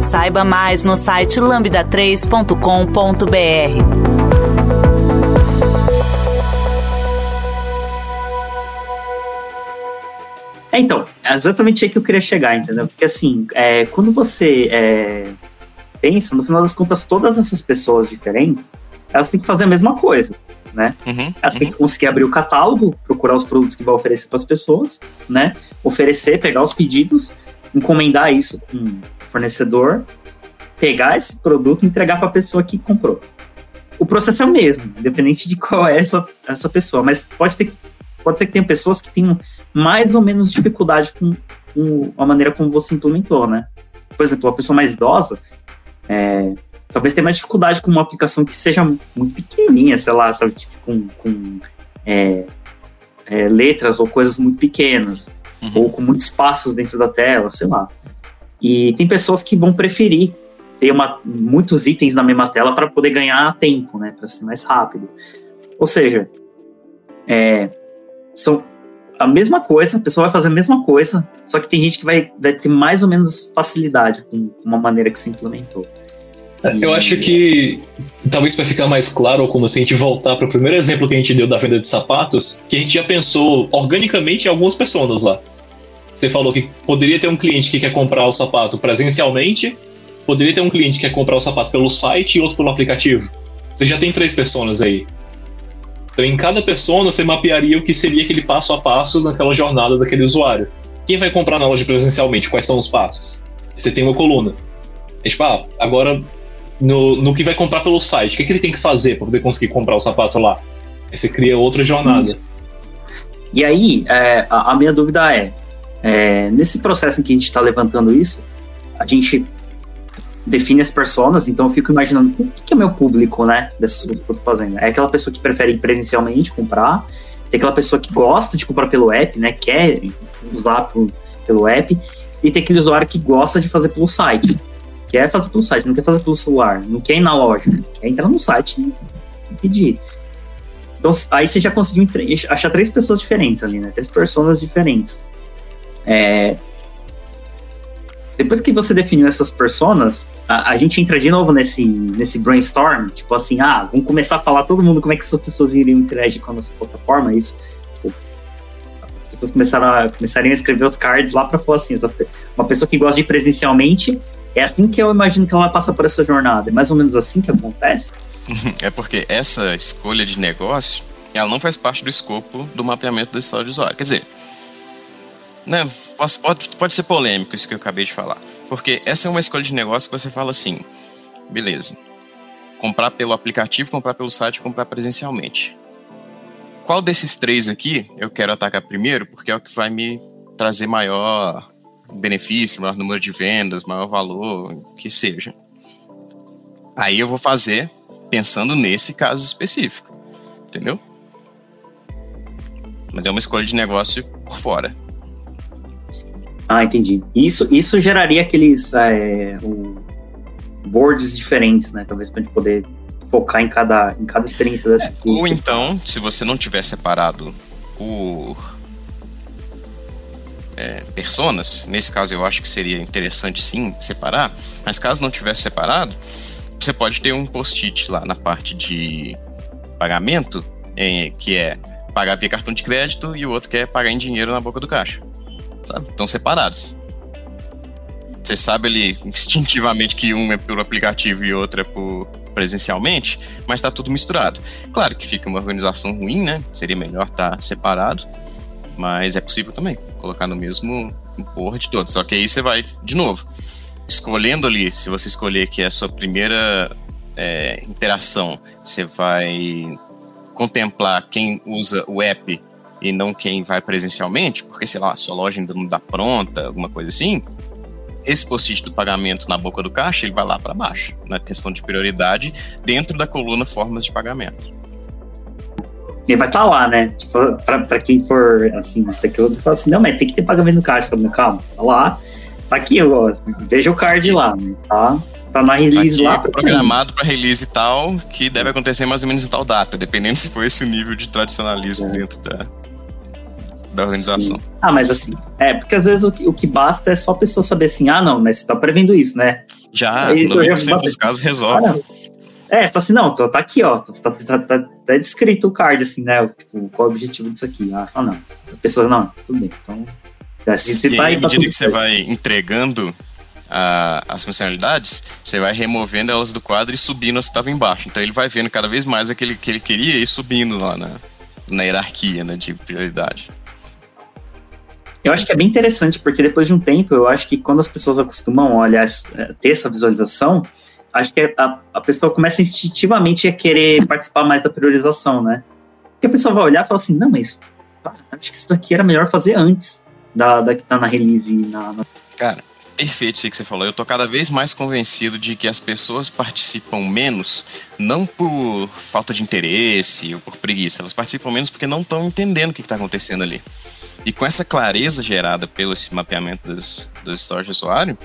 Saiba mais no site lambda3.com.br. É, então, é exatamente aí que eu queria chegar, entendeu? Porque assim, é, quando você é, pensa, no final das contas, todas essas pessoas diferentes, elas têm que fazer a mesma coisa, né? Uhum, elas uhum. têm que conseguir abrir o catálogo, procurar os produtos que vai oferecer para as pessoas, né? Oferecer, pegar os pedidos encomendar isso com um fornecedor, pegar esse produto e entregar para a pessoa que comprou. O processo é o mesmo, independente de qual é essa, essa pessoa, mas pode, ter, pode ser que tenha pessoas que tenham mais ou menos dificuldade com, com a maneira como você implementou, né? Por exemplo, uma pessoa mais idosa, é, talvez tenha mais dificuldade com uma aplicação que seja muito pequenininha, sei lá, sabe, tipo, com, com é, é, letras ou coisas muito pequenas uhum. ou com muitos passos dentro da tela, sei lá. E tem pessoas que vão preferir ter uma, muitos itens na mesma tela para poder ganhar tempo, né, para ser mais rápido. Ou seja, é, são a mesma coisa, a pessoa vai fazer a mesma coisa, só que tem gente que vai, vai ter mais ou menos facilidade com, com uma maneira que se implementou. É, eu acho que, talvez para ficar mais claro, ou como se a gente voltar para o primeiro exemplo que a gente deu da venda de sapatos, que a gente já pensou organicamente em algumas pessoas lá. Você falou que poderia ter um cliente que quer comprar o sapato presencialmente, poderia ter um cliente que quer comprar o sapato pelo site e outro pelo aplicativo. Você já tem três pessoas aí. Então, em cada pessoa, você mapearia o que seria aquele passo a passo naquela jornada daquele usuário. Quem vai comprar na loja presencialmente? Quais são os passos? Você tem uma coluna. É tipo, ah, agora no, no que vai comprar pelo site, o que, que ele tem que fazer para poder conseguir comprar o sapato lá? Aí você cria outra jornada. E aí, é, a, a minha dúvida é: é, nesse processo em que a gente está levantando isso, a gente define as personas, então eu fico imaginando o que é meu público, né, dessas coisas que eu tô fazendo. É aquela pessoa que prefere presencialmente comprar, tem aquela pessoa que gosta de comprar pelo app, né, quer usar pro, pelo app, e tem aquele usuário que gosta de fazer pelo site. Quer fazer pelo site, não quer fazer pelo celular, não quer ir na loja, quer entrar no site e pedir. Então, aí você já conseguiu achar três pessoas diferentes ali, né? Três pessoas diferentes. É, depois que você definiu essas personas, a, a, gente entra de novo nesse, nesse brainstorm, tipo assim, ah, vamos começar a falar todo mundo como é que essas pessoas iriam interagir com a nossa plataforma, é isso. Tipo, as pessoas começaram a, começariam a escrever os cards lá para falar assim, uma pessoa que gosta de presencialmente, é assim que eu imagino que ela passa por essa jornada. É mais ou menos assim que acontece? É porque essa escolha de negócio, ela não faz parte do escopo do mapeamento da história do usuário. Quer dizer, né, pode, pode ser polêmico isso que eu acabei de falar. Porque essa é uma escolha de negócio que você fala assim, beleza, comprar pelo aplicativo, comprar pelo site, comprar presencialmente. Qual desses três aqui eu quero atacar primeiro, porque é o que vai me trazer maior benefício, maior número de vendas, maior valor, que seja. Aí eu vou fazer pensando nesse caso específico, entendeu? Mas é uma escolha de negócio por fora. Ah, entendi. Isso, isso geraria aqueles é, o, boards diferentes, né? Talvez para a gente poder focar em cada, em cada experiência dessa. É, ou então, se você não tiver separado por é, personas, nesse caso eu acho que seria interessante sim separar, mas caso não tivesse separado, você pode ter um post-it lá na parte de pagamento, é, que é pagar via cartão de crédito e o outro que é pagar em dinheiro na boca do caixa Estão separados. Você sabe ali instintivamente que um é pelo aplicativo e outro é por presencialmente, mas está tudo misturado. Claro que fica uma organização ruim, né? Seria melhor estar tá separado, mas é possível também colocar no mesmo de todos. Só que aí você vai, de novo, escolhendo ali, se você escolher que é a sua primeira é, interação, você vai contemplar quem usa o app e não quem vai presencialmente, porque, sei lá, sua loja ainda não dá pronta, alguma coisa assim, esse post do pagamento na boca do caixa, ele vai lá para baixo, na questão de prioridade, dentro da coluna formas de pagamento. E vai estar tá lá, né? Tipo, pra, pra quem for assim, stakeholder, fala assim, não, mas tem que ter pagamento no caixa. Fala, calma, tá lá, tá aqui, ó, veja o card lá, tá? Tá na release Aqui, lá. Programado para release e tal, que deve acontecer mais ou menos em tal data, dependendo se for esse o nível de tradicionalismo é. dentro da, da organização. Sim. Ah, mas assim, é, porque às vezes o que, o que basta é só a pessoa saber assim, ah, não, mas você tá prevendo isso, né? Já, é isso, 90% já dos casos resolve. Ah, é, fala assim, não, tá, tá aqui, ó, tá, tá, tá, tá, descrito o card, assim, né? Tipo, qual é o objetivo disso aqui? Ah, fala, não. A pessoa, não, tudo bem, então. Assim, você e tá aí, à medida que você vai entregando a, as funcionalidades, você vai removendo elas do quadro e subindo as que estavam embaixo. Então ele vai vendo cada vez mais aquele que ele queria e subindo lá na, na hierarquia né, de prioridade. Eu acho que é bem interessante, porque depois de um tempo, eu acho que quando as pessoas acostumam a olhar, é, ter essa visualização, acho que a, a pessoa começa instintivamente a querer participar mais da priorização, né? Porque a pessoa vai olhar e fala assim, não, mas acho que isso daqui era melhor fazer antes da, da que tá na release. Na, na... Cara, perfeito isso que você falou. Eu tô cada vez mais convencido de que as pessoas participam menos, não por falta de interesse ou por preguiça, elas participam menos porque não estão entendendo o que está acontecendo ali. E com essa clareza gerada pelo esse mapeamento das, histórias de usuário,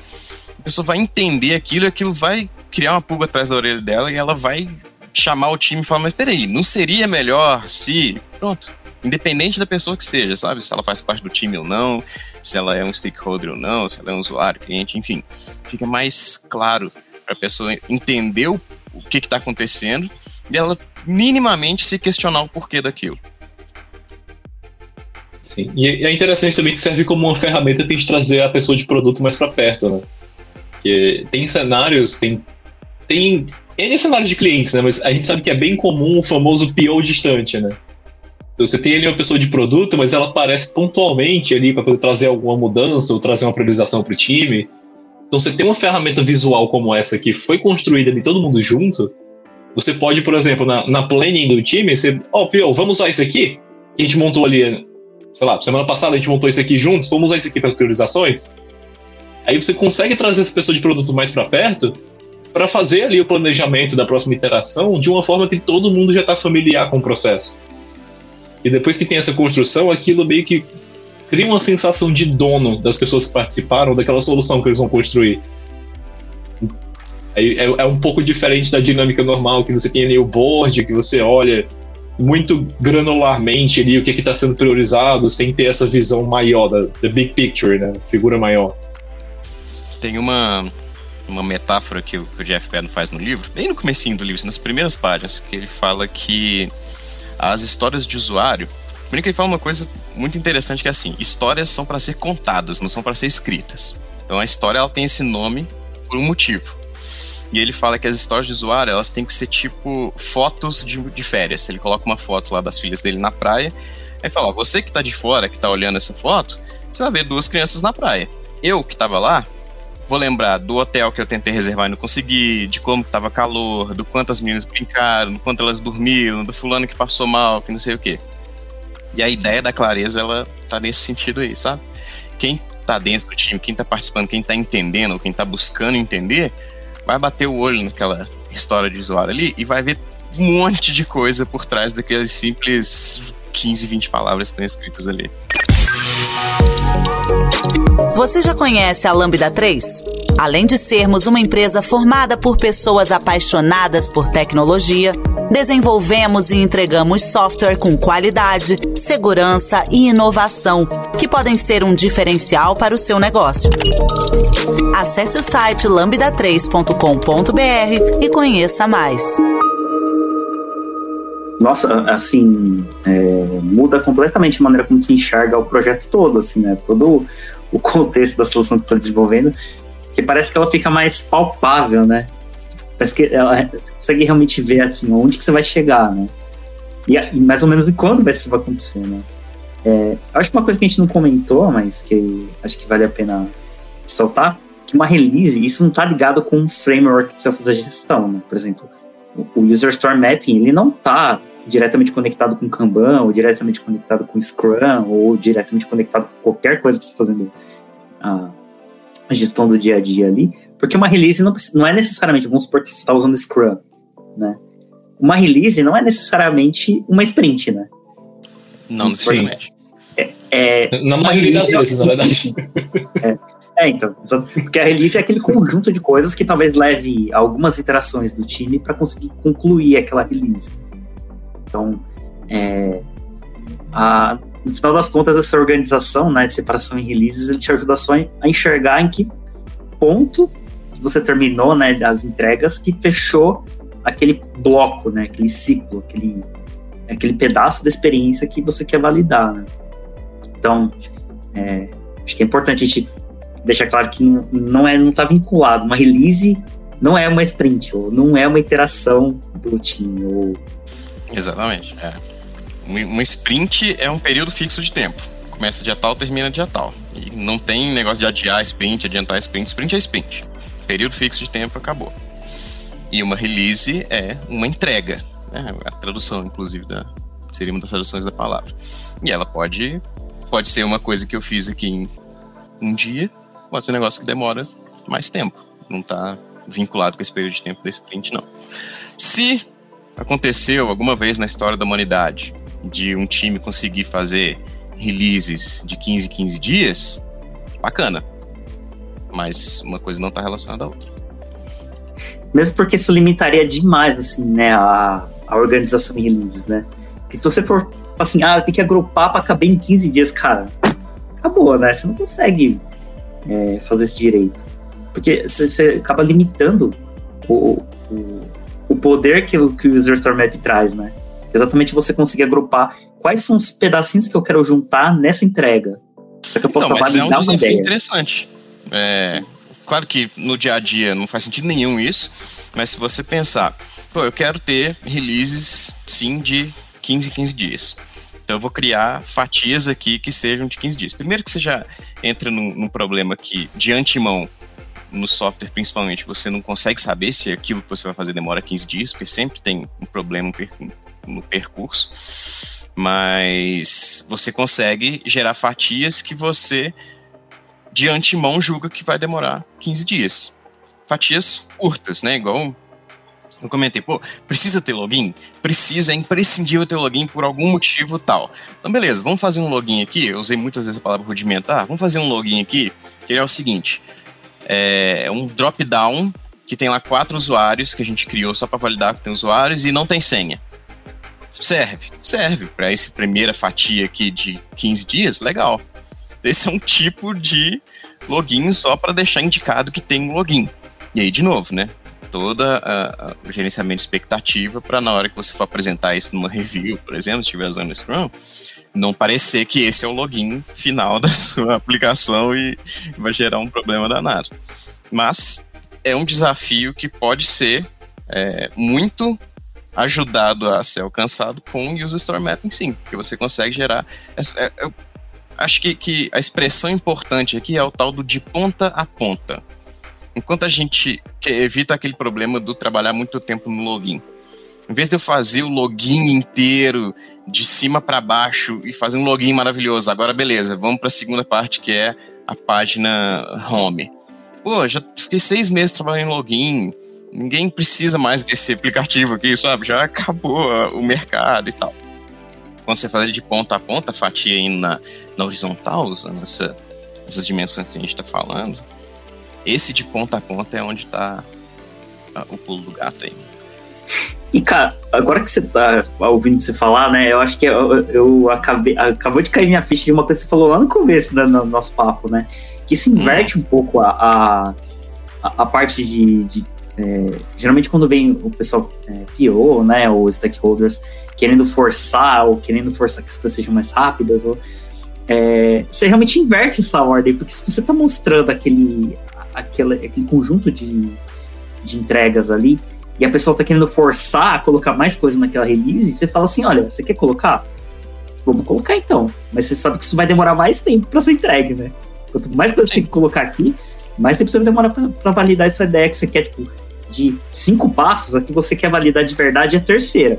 a pessoa vai entender aquilo e aquilo vai criar uma pulga atrás da orelha dela e ela vai chamar o time e falar, mas peraí, não seria melhor se. Pronto. Independente da pessoa que seja, sabe? Se ela faz parte do time ou não, se ela é um stakeholder ou não, se ela é um usuário, cliente, enfim. Fica mais claro para a pessoa entender o, o que está acontecendo e ela minimamente se questionar o porquê daquilo. Sim. E é interessante também que serve como uma ferramenta para a gente trazer a pessoa de produto mais para perto, né? Porque tem cenários, tem. Tem N cenários de clientes, né? Mas a gente sabe que é bem comum o famoso PO distante, né? Então você tem ali uma pessoa de produto, mas ela aparece pontualmente ali para poder trazer alguma mudança ou trazer uma priorização para o time. Então você tem uma ferramenta visual como essa que foi construída ali todo mundo junto. Você pode, por exemplo, na, na planning do time, você, ó, oh, PO, vamos usar isso aqui? a gente montou ali sei lá, semana passada a gente montou isso aqui juntos, vamos usar isso aqui para as priorizações? Aí você consegue trazer essa pessoa de produto mais para perto para fazer ali o planejamento da próxima interação de uma forma que todo mundo já está familiar com o processo. E depois que tem essa construção, aquilo meio que cria uma sensação de dono das pessoas que participaram daquela solução que eles vão construir. É, é, um pouco diferente da dinâmica normal, que você tem ali o board, que você olha muito granularmente ali o que está sendo priorizado, sem ter essa visão maior da, big picture, né? Figura maior. Tem uma, uma metáfora que o, que o Jeff Padden faz no livro, bem no comecinho do livro, nas primeiras páginas, que ele fala que as histórias de usuário. Primeiro que ele fala uma coisa muito interessante que é assim: histórias são para ser contadas, não são para ser escritas. Então a história ela tem esse nome por um motivo. E ele fala que as histórias de usuário, elas têm que ser tipo fotos de, de férias. Ele coloca uma foto lá das filhas dele na praia. Aí fala, ó, você que tá de fora, que tá olhando essa foto, você vai ver duas crianças na praia. Eu que tava lá, vou lembrar do hotel que eu tentei reservar e não consegui, de como tava calor, do quanto as meninas brincaram, do quanto elas dormiram, do fulano que passou mal, que não sei o quê. E a ideia da clareza, ela tá nesse sentido aí, sabe? Quem tá dentro do time, quem tá participando, quem tá entendendo, quem tá buscando entender, vai bater o olho naquela história de usuário ali e vai ver um monte de coisa por trás daquelas simples 15, 20 palavras que estão escritas ali. Você já conhece a Lambda 3? Além de sermos uma empresa formada por pessoas apaixonadas por tecnologia, desenvolvemos e entregamos software com qualidade, segurança e inovação, que podem ser um diferencial para o seu negócio. Acesse o site lambda3.com.br e conheça mais. Nossa, assim, é, muda completamente a maneira como se enxerga o projeto todo, assim, né? Todo o contexto da solução que está desenvolvendo, que parece que ela fica mais palpável, né? Parece que ela, você consegue realmente ver, assim, onde que você vai chegar, né? E, mais ou menos quando vai, isso vai acontecer, né? É, acho que uma coisa que a gente não comentou, mas que acho que vale a pena saltar, que uma release, isso não está ligado com um framework que você vai fazer gestão, né? Por exemplo, o User Store Mapping, ele não está diretamente conectado com Kanban, ou diretamente conectado com Scrum, ou diretamente conectado com qualquer coisa que você está fazendo a, a, gestão do dia a dia ali, porque uma release não, não é necessariamente, vamos supor que você está usando Scrum, né? Uma release não é necessariamente uma sprint, né? Não necessariamente. É, é, na maioria das vezes, na verdade. É, é, então, porque a release é aquele conjunto de coisas que talvez leve algumas iterações do time para conseguir concluir aquela release. Então, é, a, no final das contas, essa organização né, de separação em releases, ele te ajuda só a enxergar em que ponto que você terminou né, das entregas que fechou aquele bloco, né, aquele ciclo, aquele, aquele pedaço da experiência que você quer validar. Né? Então, é, acho que é importante a gente deixar claro que não é não está vinculado. Uma release não é uma sprint, ou não é uma iteração do time. Ou... Exatamente. É. Um, sprint é um período fixo de tempo. Começa dia tal, termina dia tal. E não tem negócio de adiar sprint, adiantar sprint. Sprint é sprint. Período fixo de tempo acabou. E uma release é uma entrega. Né? A tradução, inclusive, da, seria uma das traduções da palavra. E ela pode, pode ser uma coisa que eu fiz aqui em um dia, pode ser um negócio que demora mais tempo. Não está vinculado com esse período de tempo da sprint, não. Se aconteceu alguma vez na história da humanidade de um time conseguir fazer releases de 15 em 15 dias, bacana. Mas uma coisa não está relacionada à outra. Mesmo porque isso limitaria demais, assim, né, a, a organização em releases, né? Porque se você for assim, ah, eu tenho que agrupar para caber em 15 dias, cara, acabou, né? Você não consegue é, fazer esse direito. Porque você acaba limitando o, o, o poder que, que o User Store Map traz, né? Exatamente você conseguir agrupar quais são os pedacinhos que eu quero juntar nessa entrega. Para que eu possa então, mas é um desafio ideia. interessante. É, claro que no dia a dia não faz sentido nenhum isso, mas se você pensar, pô, eu quero ter releases sim de 15 15 dias. Então eu vou criar fatias aqui que sejam de 15 dias. Primeiro que você já entra num, num problema que, de antemão, no software principalmente, você não consegue saber se aquilo que você vai fazer demora 15 dias, porque sempre tem um problema no percurso. Mas você consegue gerar fatias que você, de antemão, julga que vai demorar 15 dias. Fatias curtas, né? Igual eu comentei, pô, precisa ter login? Precisa, é imprescindível ter login por algum motivo tal. Então, beleza, vamos fazer um login aqui. Eu usei muitas vezes a palavra rudimentar. Vamos fazer um login aqui, que é o seguinte: é um drop-down que tem lá quatro usuários que a gente criou só para validar que tem usuários e não tem senha. Serve, serve para essa primeira fatia aqui de 15 dias, legal. Esse é um tipo de login só para deixar indicado que tem um login. E aí, de novo, né? toda o gerenciamento de expectativa para na hora que você for apresentar isso numa review, por exemplo, se estiver usando o Scrum, não parecer que esse é o login final da sua aplicação e vai gerar um problema danado. Mas é um desafio que pode ser é, muito ajudado a ser alcançado com o User Store Mapping, sim, porque você consegue gerar. É, eu acho que, que a expressão importante aqui é o tal do de ponta a ponta enquanto a gente evita aquele problema do trabalhar muito tempo no login, em vez de eu fazer o login inteiro de cima para baixo e fazer um login maravilhoso, agora beleza, vamos para a segunda parte que é a página home. Pô, já fiquei seis meses trabalhando em login, ninguém precisa mais desse aplicativo aqui, sabe? Já acabou o mercado e tal. Quando você faz ele de ponta a ponta, fatia indo na, na horizontal, usando essa, essas dimensões que a gente está falando, esse de ponta a ponta é onde tá o pulo do gato aí. E, cara, agora que você tá ouvindo você falar, né, eu acho que eu, eu acabei, acabou de cair minha ficha de uma coisa que você falou lá no começo do no nosso papo, né, que se inverte um pouco a, a, a parte de, de é, geralmente quando vem o pessoal é, PO, né, ou stakeholders querendo forçar, ou querendo forçar que as coisas sejam mais rápidas, ou, é, você realmente inverte essa ordem, porque se você está mostrando aquele, aquele, aquele conjunto de, de entregas ali, e a pessoa tá querendo forçar a colocar mais coisa naquela release, você fala assim, olha, você quer colocar? vamos colocar então. Mas você sabe que isso vai demorar mais tempo para ser entregue, né? Quanto mais coisa você colocar aqui, mais tempo você vai demorar para validar essa ideia que você quer, tipo, de cinco passos, a que você quer validar de verdade é a terceira.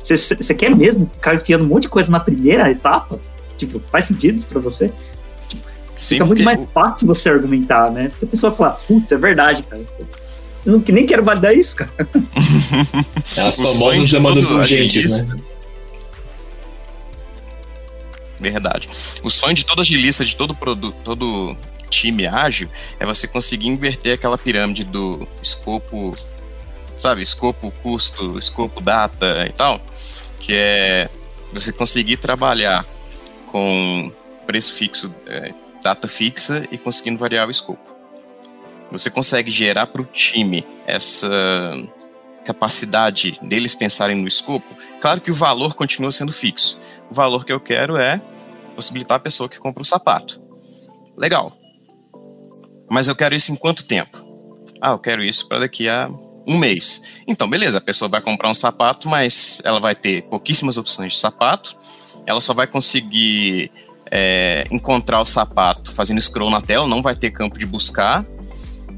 Você, quer mesmo ficar enfiando um monte de coisa na primeira etapa? Tipo, faz sentido isso pra você? Tipo, Sim, fica muito mais fácil você argumentar, né? Porque a pessoa fala, putz, é verdade, cara. Não, nem quero validar isso, cara. É as famosas demandas urgentes, né? Verdade. O sonho de toda agilista, de todo produto, todo time ágil, é você conseguir inverter aquela pirâmide do escopo, sabe, escopo, custo, escopo, data e tal, que é você conseguir trabalhar com preço fixo, é, data fixa e conseguindo variar o escopo. Você consegue gerar para o time essa capacidade deles pensarem no escopo. Claro que o valor continua sendo fixo. O valor que eu quero é possibilitar a pessoa que compra o sapato. Legal. Mas eu quero isso em quanto tempo? Ah, eu quero isso para daqui a um mês. Então, beleza, a pessoa vai comprar um sapato, mas ela vai ter pouquíssimas opções de sapato, ela só vai conseguir é, encontrar o sapato fazendo scroll na tela, não vai ter campo de buscar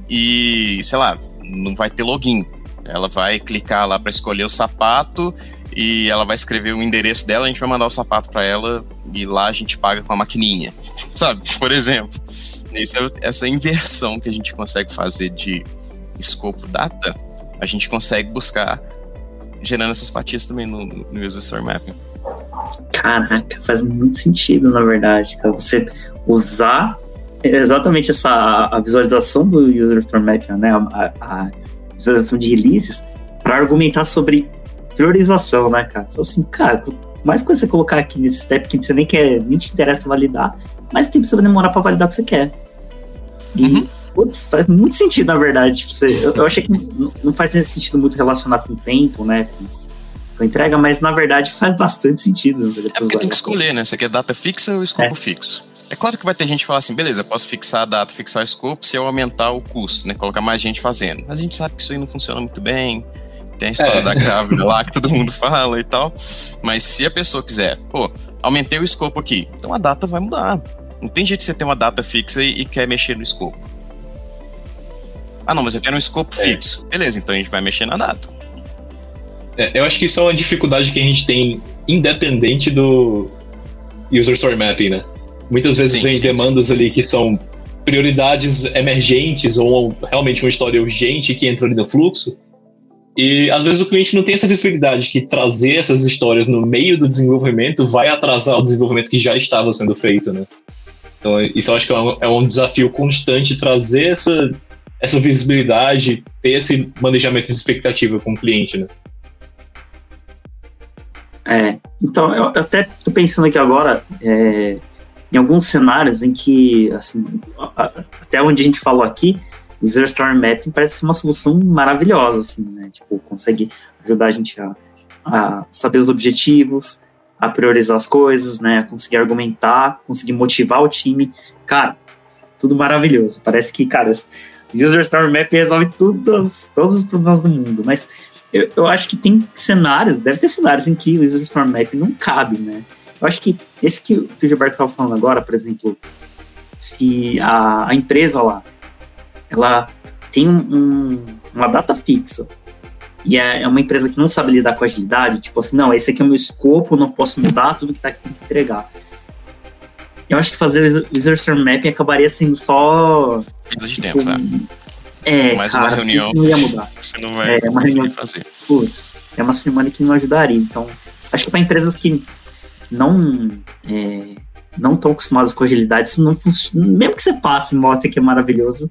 e, sei lá, não vai ter login. Ela vai clicar lá para escolher o sapato e ela vai escrever o endereço dela, a gente vai mandar o sapato para ela e lá a gente paga com a maquininha, sabe? Por exemplo. É essa inversão que a gente consegue fazer de escopo data, a gente consegue buscar gerando essas fatias também no, no User Story Mapping. Caraca, faz muito sentido, na verdade, cara. Você usar exatamente essa a visualização do User Story Mapping, né? A, a visualização de releases, para argumentar sobre priorização, né, cara? Assim, cara, mais coisa você colocar aqui nesse step que você nem quer, nem te interessa validar, mais tempo você vai demorar para validar o que você quer. E, uhum. putz, faz muito sentido, na verdade. Tipo, você, eu, eu, achei que não, não faz sentido muito relacionar com o tempo, né? Com, com a entrega, mas na verdade faz bastante sentido. É porque tem que escolher, né? Você quer data fixa ou escopo é. fixo? É claro que vai ter gente que fala assim, beleza, eu posso fixar a data, fixar o escopo se eu aumentar o custo, né? Colocar mais gente fazendo. Mas a gente sabe que isso aí não funciona muito bem. Tem a história é. da grávida lá que todo mundo fala e tal. Mas se a pessoa quiser, pô, aumentei o escopo aqui, então a data vai mudar. Não tem jeito de você ter uma data fixa e, e quer mexer no escopo. Ah, não, mas eu quero um escopo é. fixo. Beleza, então a gente vai mexer na data. É, eu acho que isso é uma dificuldade que a gente tem independente do User Story Mapping, né? Muitas vezes sim, vem sim, demandas sim. ali que são prioridades emergentes ou realmente uma história urgente que entra ali no fluxo. E às vezes o cliente não tem essa visibilidade que trazer essas histórias no meio do desenvolvimento vai atrasar o desenvolvimento que já estava sendo feito, né? Então, isso eu acho que é um, é um desafio constante trazer essa, essa visibilidade, ter esse manejamento de expectativa com o cliente, né? É, então, eu até tô pensando aqui agora é, em alguns cenários em que, assim, até onde a gente falou aqui, o Zero Storm Mapping parece ser uma solução maravilhosa, assim, né? Tipo, consegue ajudar a gente a, a saber os objetivos, a priorizar as coisas, né? A conseguir argumentar, conseguir motivar o time. Cara, tudo maravilhoso. Parece que, cara, o User Story Map resolve todos, todos os problemas do mundo. Mas eu, eu acho que tem cenários, deve ter cenários em que o User Story Map não cabe, né? Eu acho que esse que, que o Gilberto estava falando agora, por exemplo, se a, a empresa lá, ela tem um, um, uma data fixa e é, é uma empresa que não sabe lidar com agilidade, tipo assim, não, esse aqui é o meu escopo, não posso mudar, tudo que tá aqui tem que entregar. Eu acho que fazer o User Storm Mapping acabaria sendo só. Perda de tipo, tempo, né? É, Mais cara, uma reunião. Isso não ia mudar. Você não vai é, uma reunião, fazer. Putz, é uma semana que não ajudaria. Então, acho que para empresas que não é, não estão acostumadas com agilidade, isso não funciona. Mesmo que você passe e mostre que é maravilhoso,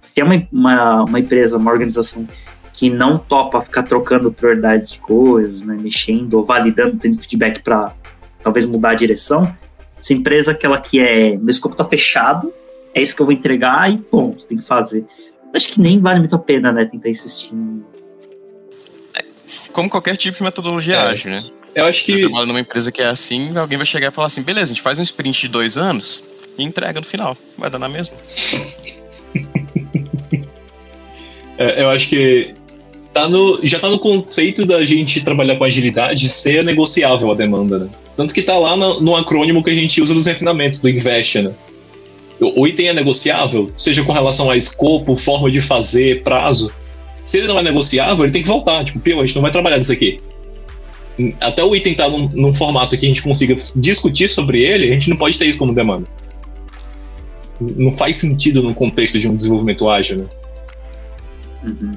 se é uma, uma, uma empresa, uma organização que não topa ficar trocando prioridade de coisas, né, mexendo ou validando, tendo feedback para talvez mudar a direção. Essa empresa aquela que é, meu escopo tá fechado, é isso que eu vou entregar e ponto, tem que fazer. Acho que nem vale muito a pena, né, tentar insistir. Como qualquer tipo de metodologia é. ágil, né? Eu acho que. Você trabalha numa empresa que é assim, alguém vai chegar e falar assim: beleza, a gente faz um sprint de dois anos e entrega no final. Vai dar na mesma. é, eu acho que tá no, já tá no conceito da gente trabalhar com agilidade ser negociável a demanda, né? Tanto que tá lá no, no acrônimo que a gente usa nos refinamentos do Invest, né? O, o item é negociável, seja com relação a escopo, forma de fazer, prazo. Se ele não é negociável, ele tem que voltar. Tipo, pô, a gente não vai trabalhar nisso aqui. Até o item tá num, num formato que a gente consiga discutir sobre ele, a gente não pode ter isso como demanda. Não faz sentido no contexto de um desenvolvimento ágil, né? Uhum.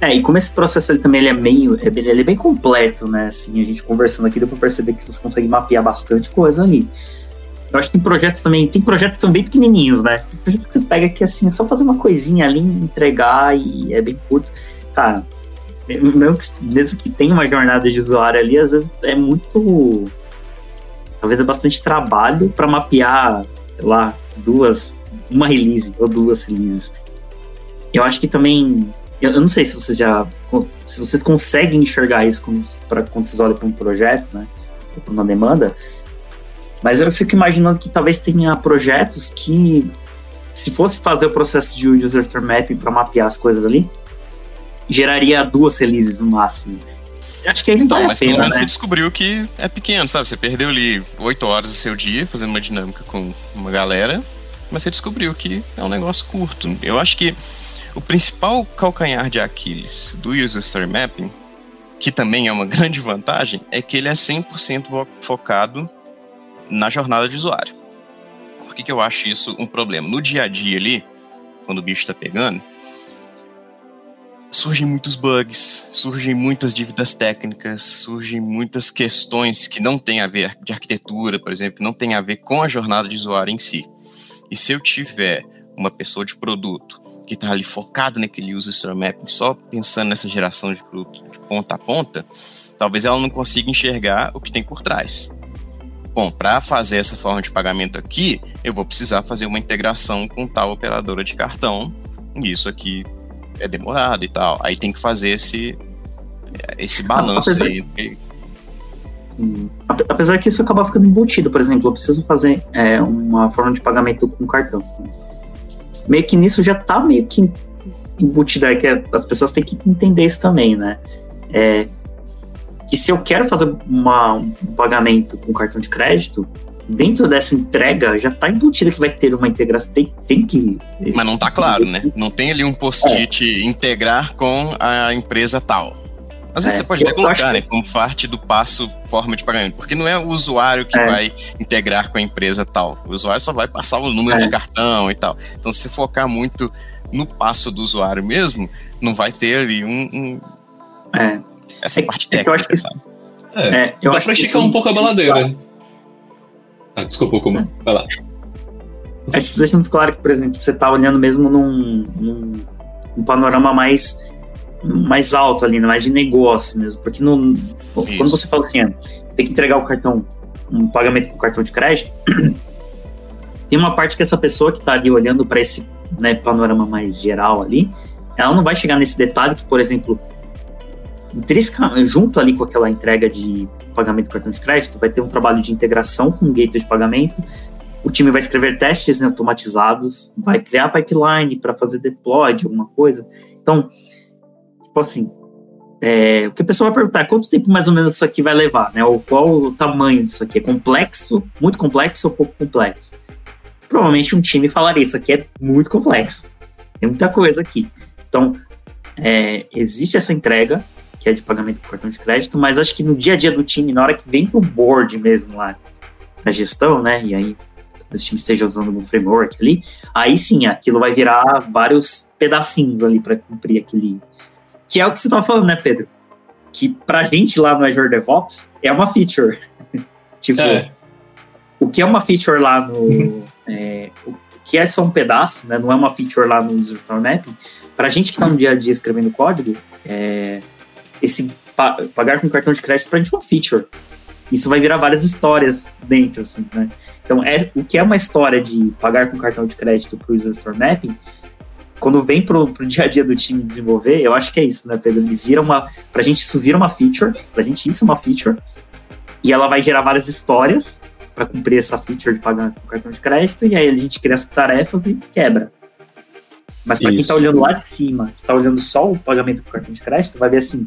É, e como esse processo ele também ele é meio. Ele é bem completo, né? Assim, a gente conversando aqui deu pra perceber que você consegue mapear bastante coisa ali. Eu acho que tem projetos também. Tem projetos que são bem pequenininhos, né? Tem projetos que você pega que assim, é só fazer uma coisinha ali, entregar e é bem curto. Cara, mesmo que, tenha uma jornada de usuário ali, às vezes é muito. Talvez é bastante trabalho para mapear, sei lá, duas. Uma release ou duas releases. Eu acho que também eu, eu, não sei se você já. Se você consegue enxergar isso quando, pra, quando vocês olham para um projeto, né? Ou para uma demanda. Mas eu fico imaginando que talvez tenha projetos que, se fosse fazer o processo de user mapping para mapear as coisas ali, geraria duas releases no máximo. Acho que aí então, mas pena, pelo menos né? você descobriu que é pequeno, sabe? Você perdeu ali oito horas do seu dia fazendo uma dinâmica com uma galera, mas você descobriu que é um negócio curto. Eu acho que o principal calcanhar de Aquiles do User Story Mapping, que também é uma grande vantagem, é que ele é 100% focado na jornada de usuário. Por que, que eu acho isso um problema? No dia a dia ali, quando o bicho está pegando, surgem muitos bugs, surgem muitas dívidas técnicas, surgem muitas questões que não têm a ver de arquitetura, por exemplo, não tem a ver com a jornada de usuário em si. E se eu tiver uma pessoa de produto que está ali focado naquele user story mapping, só pensando nessa geração de produto de ponta a ponta, talvez ela não consiga enxergar o que tem por trás. Bom, para fazer essa forma de pagamento aqui, eu vou precisar fazer uma integração com tal operadora de cartão, e isso aqui é demorado e tal. Aí tem que fazer esse, esse balanço apesar, aí. Hum, apesar que isso acaba ficando embutido, por exemplo, eu preciso fazer é, uma forma de pagamento com cartão meio que nisso já tá meio que embutida, é que as pessoas têm que entender isso também, né? É, que se eu quero fazer uma, um pagamento com cartão de crédito, dentro dessa entrega já tá embutida que vai ter uma integração, tem, tem que... Mas não tá claro, né? Não tem ali um post-it é. integrar com a empresa tal. Às vezes é, você pode até colocar, né, como parte do passo forma de pagamento, porque não é o usuário que é. vai integrar com a empresa tal. O usuário só vai passar o número é. de cartão e tal. Então, se você focar muito no passo do usuário mesmo, não vai ter ali um. um é. essa é parte técnica, eu acho que, sabe? É, eu dá acho pra esticar um pouco a baladeira. Ah, desculpa, como? Vai lá. Acho que isso deixa muito claro que, por exemplo, você está olhando mesmo num, num, num panorama mais mais alto ali, mais de negócio mesmo. Porque no, quando você fala assim, ah, tem que entregar o cartão, um pagamento com cartão de crédito, tem uma parte que essa pessoa que está ali olhando para esse né, panorama mais geral ali, ela não vai chegar nesse detalhe que, por exemplo, junto ali com aquela entrega de pagamento com cartão de crédito, vai ter um trabalho de integração com o gateway de pagamento. O time vai escrever testes automatizados, vai criar pipeline para fazer deploy de alguma coisa. Então, tipo assim, é, o que a pessoa vai perguntar é quanto tempo mais ou menos isso aqui vai levar, né? Ou qual o tamanho disso aqui? É complexo, muito complexo ou pouco complexo? Provavelmente um time falaria, isso aqui é muito complexo. Tem muita coisa aqui. Então, é, existe essa entrega, que é de pagamento por cartão de crédito, mas acho que no dia a dia do time, na hora que vem pro board mesmo lá, da gestão, né? E aí o time esteja usando um framework ali, aí sim, aquilo vai virar vários pedacinhos ali para cumprir aquele, que é o que você estava falando, né, Pedro? Que pra gente lá no Azure DevOps é uma feature. tipo, é. o que é uma feature lá no. Uhum. É, o que é só um pedaço, né? Não é uma feature lá no User Mapping. Pra gente que tá no dia a dia escrevendo código, é, esse pa pagar com cartão de crédito pra gente é uma feature. Isso vai virar várias histórias dentro, assim, né? Então, é, o que é uma história de pagar com cartão de crédito pro User Mapping quando vem pro, pro dia a dia do time desenvolver, eu acho que é isso, né, Pedro? Ele vira uma. Pra gente isso vira uma feature, pra gente isso é uma feature, e ela vai gerar várias histórias para cumprir essa feature de pagar com cartão de crédito, e aí a gente cria as tarefas e quebra. Mas para quem está olhando lá de cima, que está olhando só o pagamento do cartão de crédito, vai ver assim: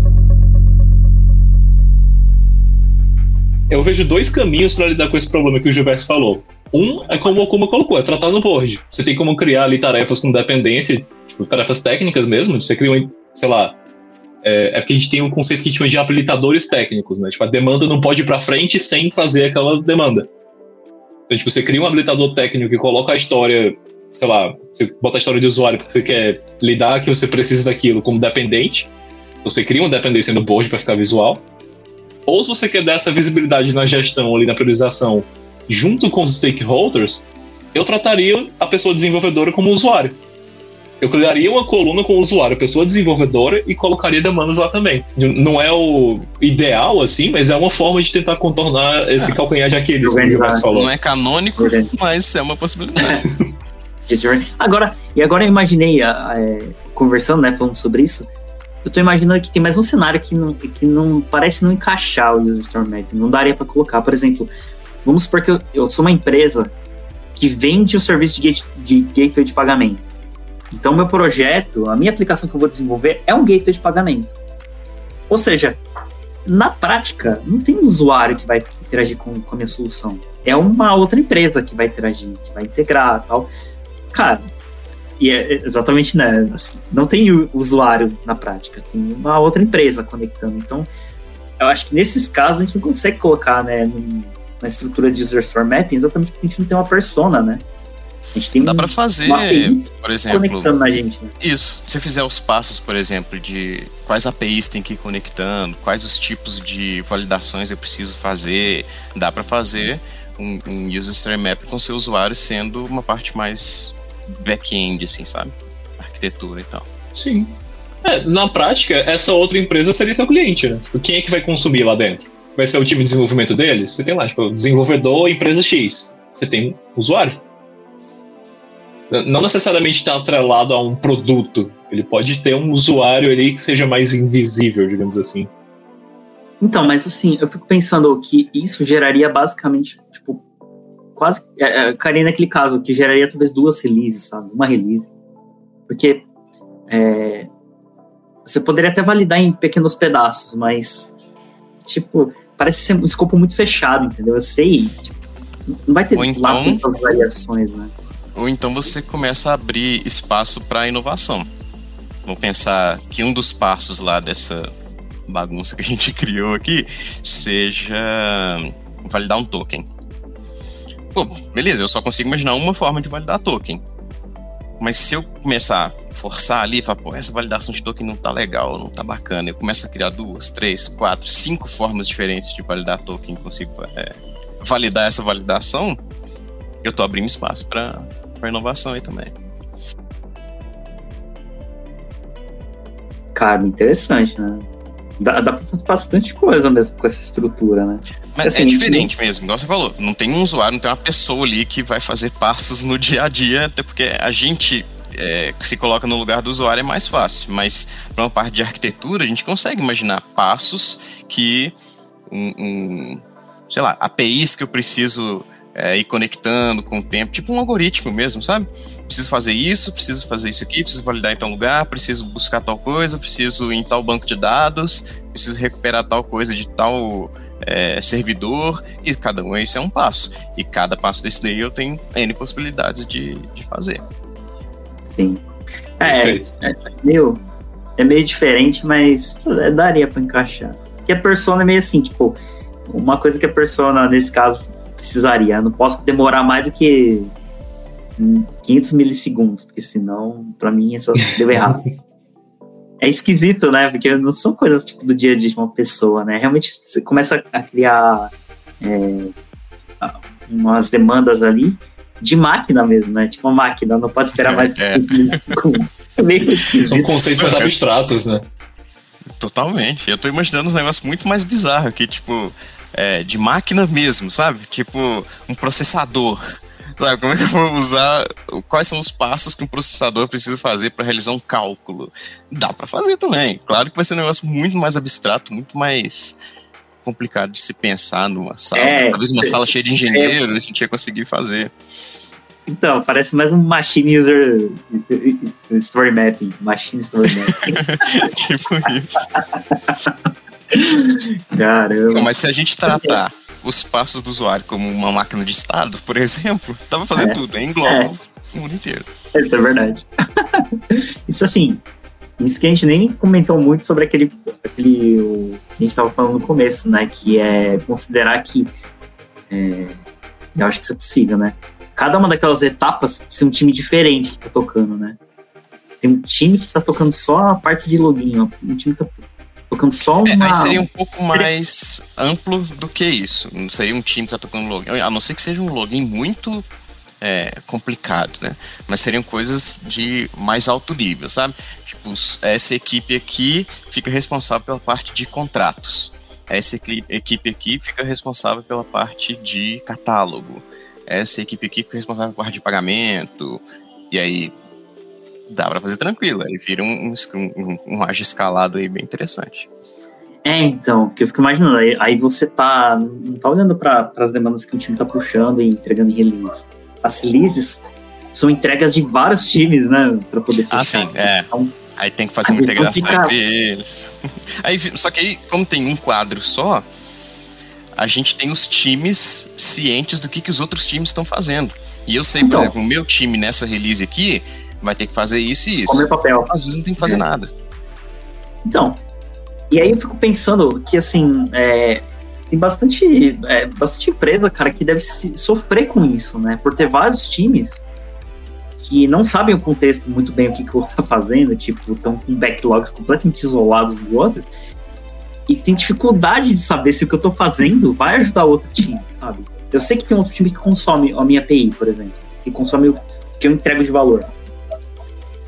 Eu vejo dois caminhos para lidar com esse problema que o Gilberto falou. Um é como o Okuma colocou, é tratar no board. Você tem como criar ali tarefas com dependência, tipo, tarefas técnicas mesmo. Você cria, um, sei lá, é, é porque a gente tem um conceito que a gente chama de habilitadores técnicos, né? Tipo, a demanda não pode ir para frente sem fazer aquela demanda. Então, tipo, você cria um habilitador técnico que coloca a história, sei lá, você bota a história de usuário que você quer lidar, que você precisa daquilo como dependente. Você cria uma dependência no board para ficar visual. Ou se você quer dar essa visibilidade na gestão ali, na priorização, junto com os stakeholders, eu trataria a pessoa desenvolvedora como usuário. Eu criaria uma coluna com o usuário, pessoa desenvolvedora, e colocaria demandas lá também. Não é o ideal, assim, mas é uma forma de tentar contornar esse ah, calcanhar de Aquiles, que o falou. Não é canônico, mas é uma possibilidade. agora, e agora eu imaginei, é, conversando, né, falando sobre isso, eu tô imaginando que tem mais um cenário que não, que não parece não encaixar o User Store Map. Não daria para colocar. Por exemplo, vamos supor que eu, eu, sou uma empresa que vende o serviço de, gate, de gateway de pagamento. Então, meu projeto, a minha aplicação que eu vou desenvolver é um gateway de pagamento. Ou seja, na prática, não tem um usuário que vai interagir com, com a minha solução. É uma outra empresa que vai interagir, que vai integrar tal. Cara, e é exatamente, né? Assim, não tem usuário na prática, tem uma outra empresa conectando. Então, eu acho que nesses casos a gente não consegue colocar, né, na estrutura de user store mapping, exatamente porque a gente não tem uma persona, né? A gente tem Dá para fazer, por exemplo, conectando na gente. Né? Isso. Se você fizer os passos, por exemplo, de quais APIs tem que ir conectando, quais os tipos de validações eu preciso fazer, dá para fazer um, um user story map com seu usuário sendo uma parte mais back-end, assim, sabe? Arquitetura e tal. Sim. É, na prática, essa outra empresa seria seu cliente, né? Tipo, quem é que vai consumir lá dentro? Vai ser o time de desenvolvimento deles? Você tem lá, tipo, desenvolvedor, empresa X. Você tem usuário. Não necessariamente está atrelado a um produto. Ele pode ter um usuário ali que seja mais invisível, digamos assim. Então, mas assim, eu fico pensando que isso geraria basicamente, tipo, quase. É, é, cairia naquele caso, que geraria talvez duas releases, sabe? Uma release. Porque é, você poderia até validar em pequenos pedaços, mas, tipo, parece ser um escopo muito fechado, entendeu? Eu sei, tipo, não vai ter então, lá tantas variações, né? Ou então você começa a abrir espaço para inovação. Vou pensar que um dos passos lá dessa bagunça que a gente criou aqui seja validar um token. Pô, beleza, eu só consigo imaginar uma forma de validar token. Mas se eu começar a forçar ali, falar, pô, essa validação de token não tá legal, não tá bacana, eu começo a criar duas, três, quatro, cinco formas diferentes de validar token, consigo é, validar essa validação, eu tô abrindo espaço para inovação aí também. Cara, interessante, né? Dá, dá pra fazer bastante coisa mesmo com essa estrutura, né? Mas assim, é diferente não... mesmo, igual você falou. Não tem um usuário, não tem uma pessoa ali que vai fazer passos no dia a dia, até porque a gente é, se coloca no lugar do usuário é mais fácil. Mas para uma parte de arquitetura, a gente consegue imaginar passos que um, um sei lá, APIs que eu preciso é, ir conectando com o tempo, tipo um algoritmo mesmo, sabe? Preciso fazer isso, preciso fazer isso aqui, preciso validar em tal lugar, preciso buscar tal coisa, preciso ir em tal banco de dados, preciso recuperar tal coisa de tal é, servidor, e cada um isso é um passo. E cada passo desse daí eu tenho N possibilidades de, de fazer. Sim. É, é, é, meio, é meio diferente, mas daria para encaixar. Porque a persona é meio assim, tipo, uma coisa que a persona, nesse caso, precisaria. Eu não posso demorar mais do que 500 milissegundos, porque senão, para mim, isso deu errado. é esquisito, né? Porque não são coisas tipo, do dia a dia de uma pessoa, né? Realmente você começa a criar é, umas demandas ali de máquina mesmo, né? Tipo uma máquina, não pode esperar mais do que é. milissegundos. É meio esquisito. São conceitos mais abstratos, né? Totalmente. Eu tô imaginando uns negócios muito mais bizarros, que, tipo, é, de máquina mesmo, sabe? Tipo, um processador. Sabe, como é que eu vou usar? Quais são os passos que um processador precisa fazer para realizar um cálculo? Dá para fazer também. Claro que vai ser um negócio muito mais abstrato, muito mais complicado de se pensar numa sala. É, Talvez uma sala cheia de engenheiros é, a gente ia conseguir fazer. Então, parece mais um Machine User Story Mapping. Machine Story Mapping. tipo isso. Caramba. Mas se a gente tratar os passos do usuário como uma máquina de estado, por exemplo, dá pra fazer é. tudo, engloba é. o mundo inteiro. Isso é verdade. isso assim, isso que a gente nem comentou muito sobre aquele, aquele o, que a gente estava falando no começo, né? Que é considerar que é, eu acho que isso é possível, né? Cada uma daquelas etapas ser um time diferente que tá tocando, né? Tem um time que tá tocando só a parte de login, ó. Um time que tá tocando só uma. É, aí seria um pouco mais amplo do que isso. Não seria um time que tá tocando login. A não ser que seja um login muito é, complicado, né? Mas seriam coisas de mais alto nível, sabe? Tipo, essa equipe aqui fica responsável pela parte de contratos. Essa equipe aqui fica responsável pela parte de catálogo. Essa equipe aqui fica responsável pela parte de pagamento. E aí dá para fazer tranquilo. Aí vira um, um, um, ágio escalado aí bem interessante. É, então, porque eu fico imaginando, aí, aí você tá, não tá olhando para as demandas que o time tá puxando e entregando em release. As releases são entregas de vários times, né, para poder fechar. Ah, sim, é. Então, aí tem que fazer uma integração fica... entre eles. Aí, só que aí, como tem um quadro só, a gente tem os times cientes do que, que os outros times estão fazendo. E eu sei, então, por exemplo, o meu time nessa release aqui, vai ter que fazer isso e isso. Comer papel. Às vezes não tem que fazer é. nada. Então, e aí eu fico pensando que, assim, é, tem bastante, é, bastante empresa, cara, que deve sofrer com isso, né? Por ter vários times que não sabem o contexto muito bem o que, que o outro tá fazendo, tipo, estão com backlogs completamente isolados do outro, e tem dificuldade de saber se o que eu tô fazendo vai ajudar outro time, sabe? Eu sei que tem outro time que consome a minha API, por exemplo, que consome o que eu entrego de valor.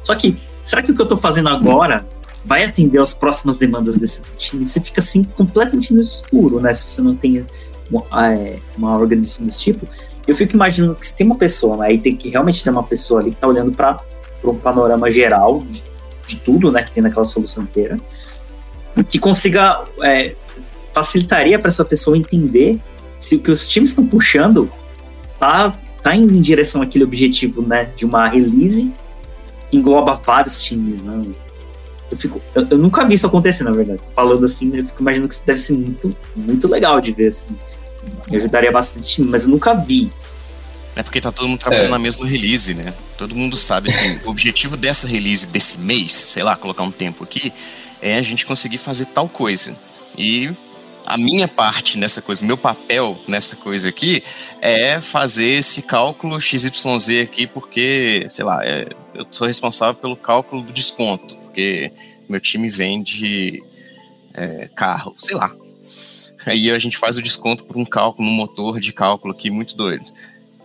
Só que, será que o que eu estou fazendo agora vai atender às próximas demandas desse time? Você fica assim completamente no escuro, né? Se você não tem uma, é, uma organização desse tipo. Eu fico imaginando que se tem uma pessoa, né? Aí tem que realmente ter uma pessoa ali que está olhando para um panorama geral de, de, tudo, né? Que tem naquela solução inteira. Que consiga. É, facilitaria para essa pessoa entender se o que os times estão puxando tá, tá indo em direção àquele objetivo, né? De uma release engloba vários times, né? Eu, fico, eu, eu, nunca vi isso acontecer, na verdade. Falando assim, eu fico imaginando que isso deve ser muito, muito legal de ver, assim. Eu ajudaria bastante time, mas eu nunca vi. É porque tá todo mundo trabalhando é. na mesma release, né? Todo mundo sabe, assim, o objetivo dessa release desse mês, sei lá, colocar um tempo aqui, é a gente conseguir fazer tal coisa. E a minha parte nessa coisa, meu papel nessa coisa aqui é fazer esse cálculo XYZ aqui, porque, sei lá, é, eu sou responsável pelo cálculo do desconto, porque meu time vende é, carro, sei lá. Aí a gente faz o desconto por um cálculo, um motor de cálculo aqui muito doido.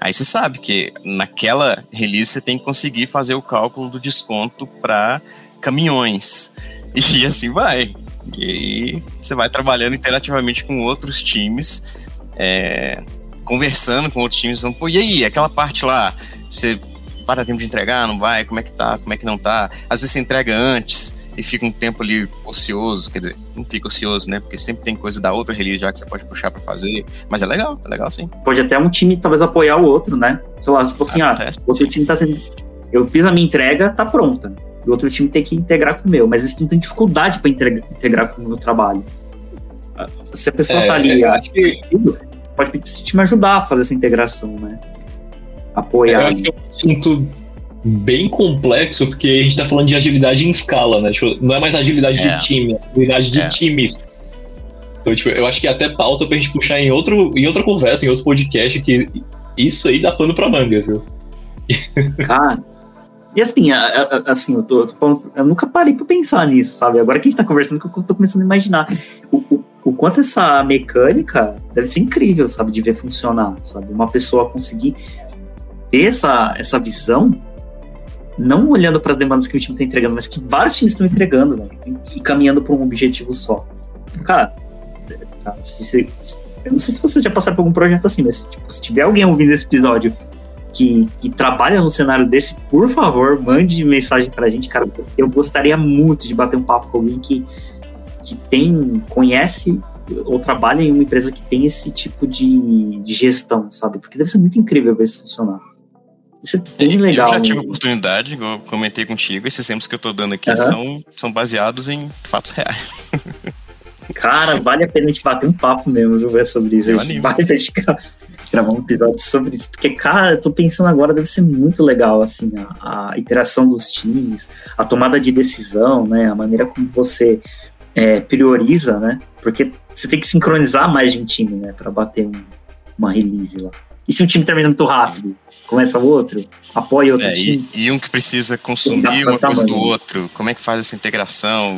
Aí você sabe que naquela release você tem que conseguir fazer o cálculo do desconto para caminhões. E assim vai. E aí você vai trabalhando interativamente com outros times, é, conversando com outros times. Então, Pô, e aí, aquela parte lá, você para tempo de entregar, não vai? Como é que tá? Como é que não tá? Às vezes você entrega antes e fica um tempo ali ocioso, quer dizer, não fica ocioso, né? Porque sempre tem coisa da outra release já que você pode puxar para fazer. Mas é legal, é legal sim. Pode até um time talvez apoiar o outro, né? Sei lá, tipo assim, ah, o seu time tá tendo. Eu fiz a minha entrega, tá pronta o outro time tem que integrar com o meu, mas eles não têm dificuldade para integrar com o meu trabalho. Se a pessoa é, tá ali, é, acho que pode pedir esse time ajudar a fazer essa integração, né? Apoiar. É, eu acho que é um assunto bem complexo, porque a gente tá falando de agilidade em escala, né? Tipo, não é mais agilidade é. de time, é agilidade de é. times. Então, tipo, eu acho que é até pauta pra gente puxar em, outro, em outra conversa, em outro podcast, que isso aí dá pano pra manga, viu? Cara, e assim, a, a, assim eu, tô, eu, tô, eu, nunca parei pra pensar nisso, sabe? Agora que a gente tá conversando, eu tô começando a imaginar o, o, o, quanto essa mecânica deve ser incrível, sabe? De ver funcionar, sabe? Uma pessoa conseguir ter essa, essa visão não olhando para as demandas que o time está entregando, mas que vários times estão entregando, né? E caminhando para um objetivo só. Cara, tá, se, se, eu não sei se você já passaram por algum projeto assim, mas tipo, se tiver alguém ouvindo esse episódio que, que trabalha no cenário desse, por favor, mande mensagem pra gente, cara. Eu gostaria muito de bater um papo com alguém que, que tem, conhece ou trabalha em uma empresa que tem esse tipo de, de gestão, sabe? Porque deve ser muito incrível ver isso funcionar. Isso é bem legal. Eu já tive né? oportunidade, igual eu comentei contigo, esses exemplos que eu tô dando aqui uhum. são, são baseados em fatos reais. Cara, vale a pena a gente bater um papo mesmo, viu, sobre isso. a gente vale a gente gravar um episódio sobre isso. Porque, cara, eu tô pensando agora, deve ser muito legal, assim, a, a interação dos times, a tomada de decisão, né? A maneira como você é, prioriza, né? Porque você tem que sincronizar mais de um time, né? Pra bater um, uma release lá. E se um time termina muito rápido? Começa o outro? Apoia outro é, time? E, e, um que precisa consumir uma coisa do outro. Como é que faz essa integração?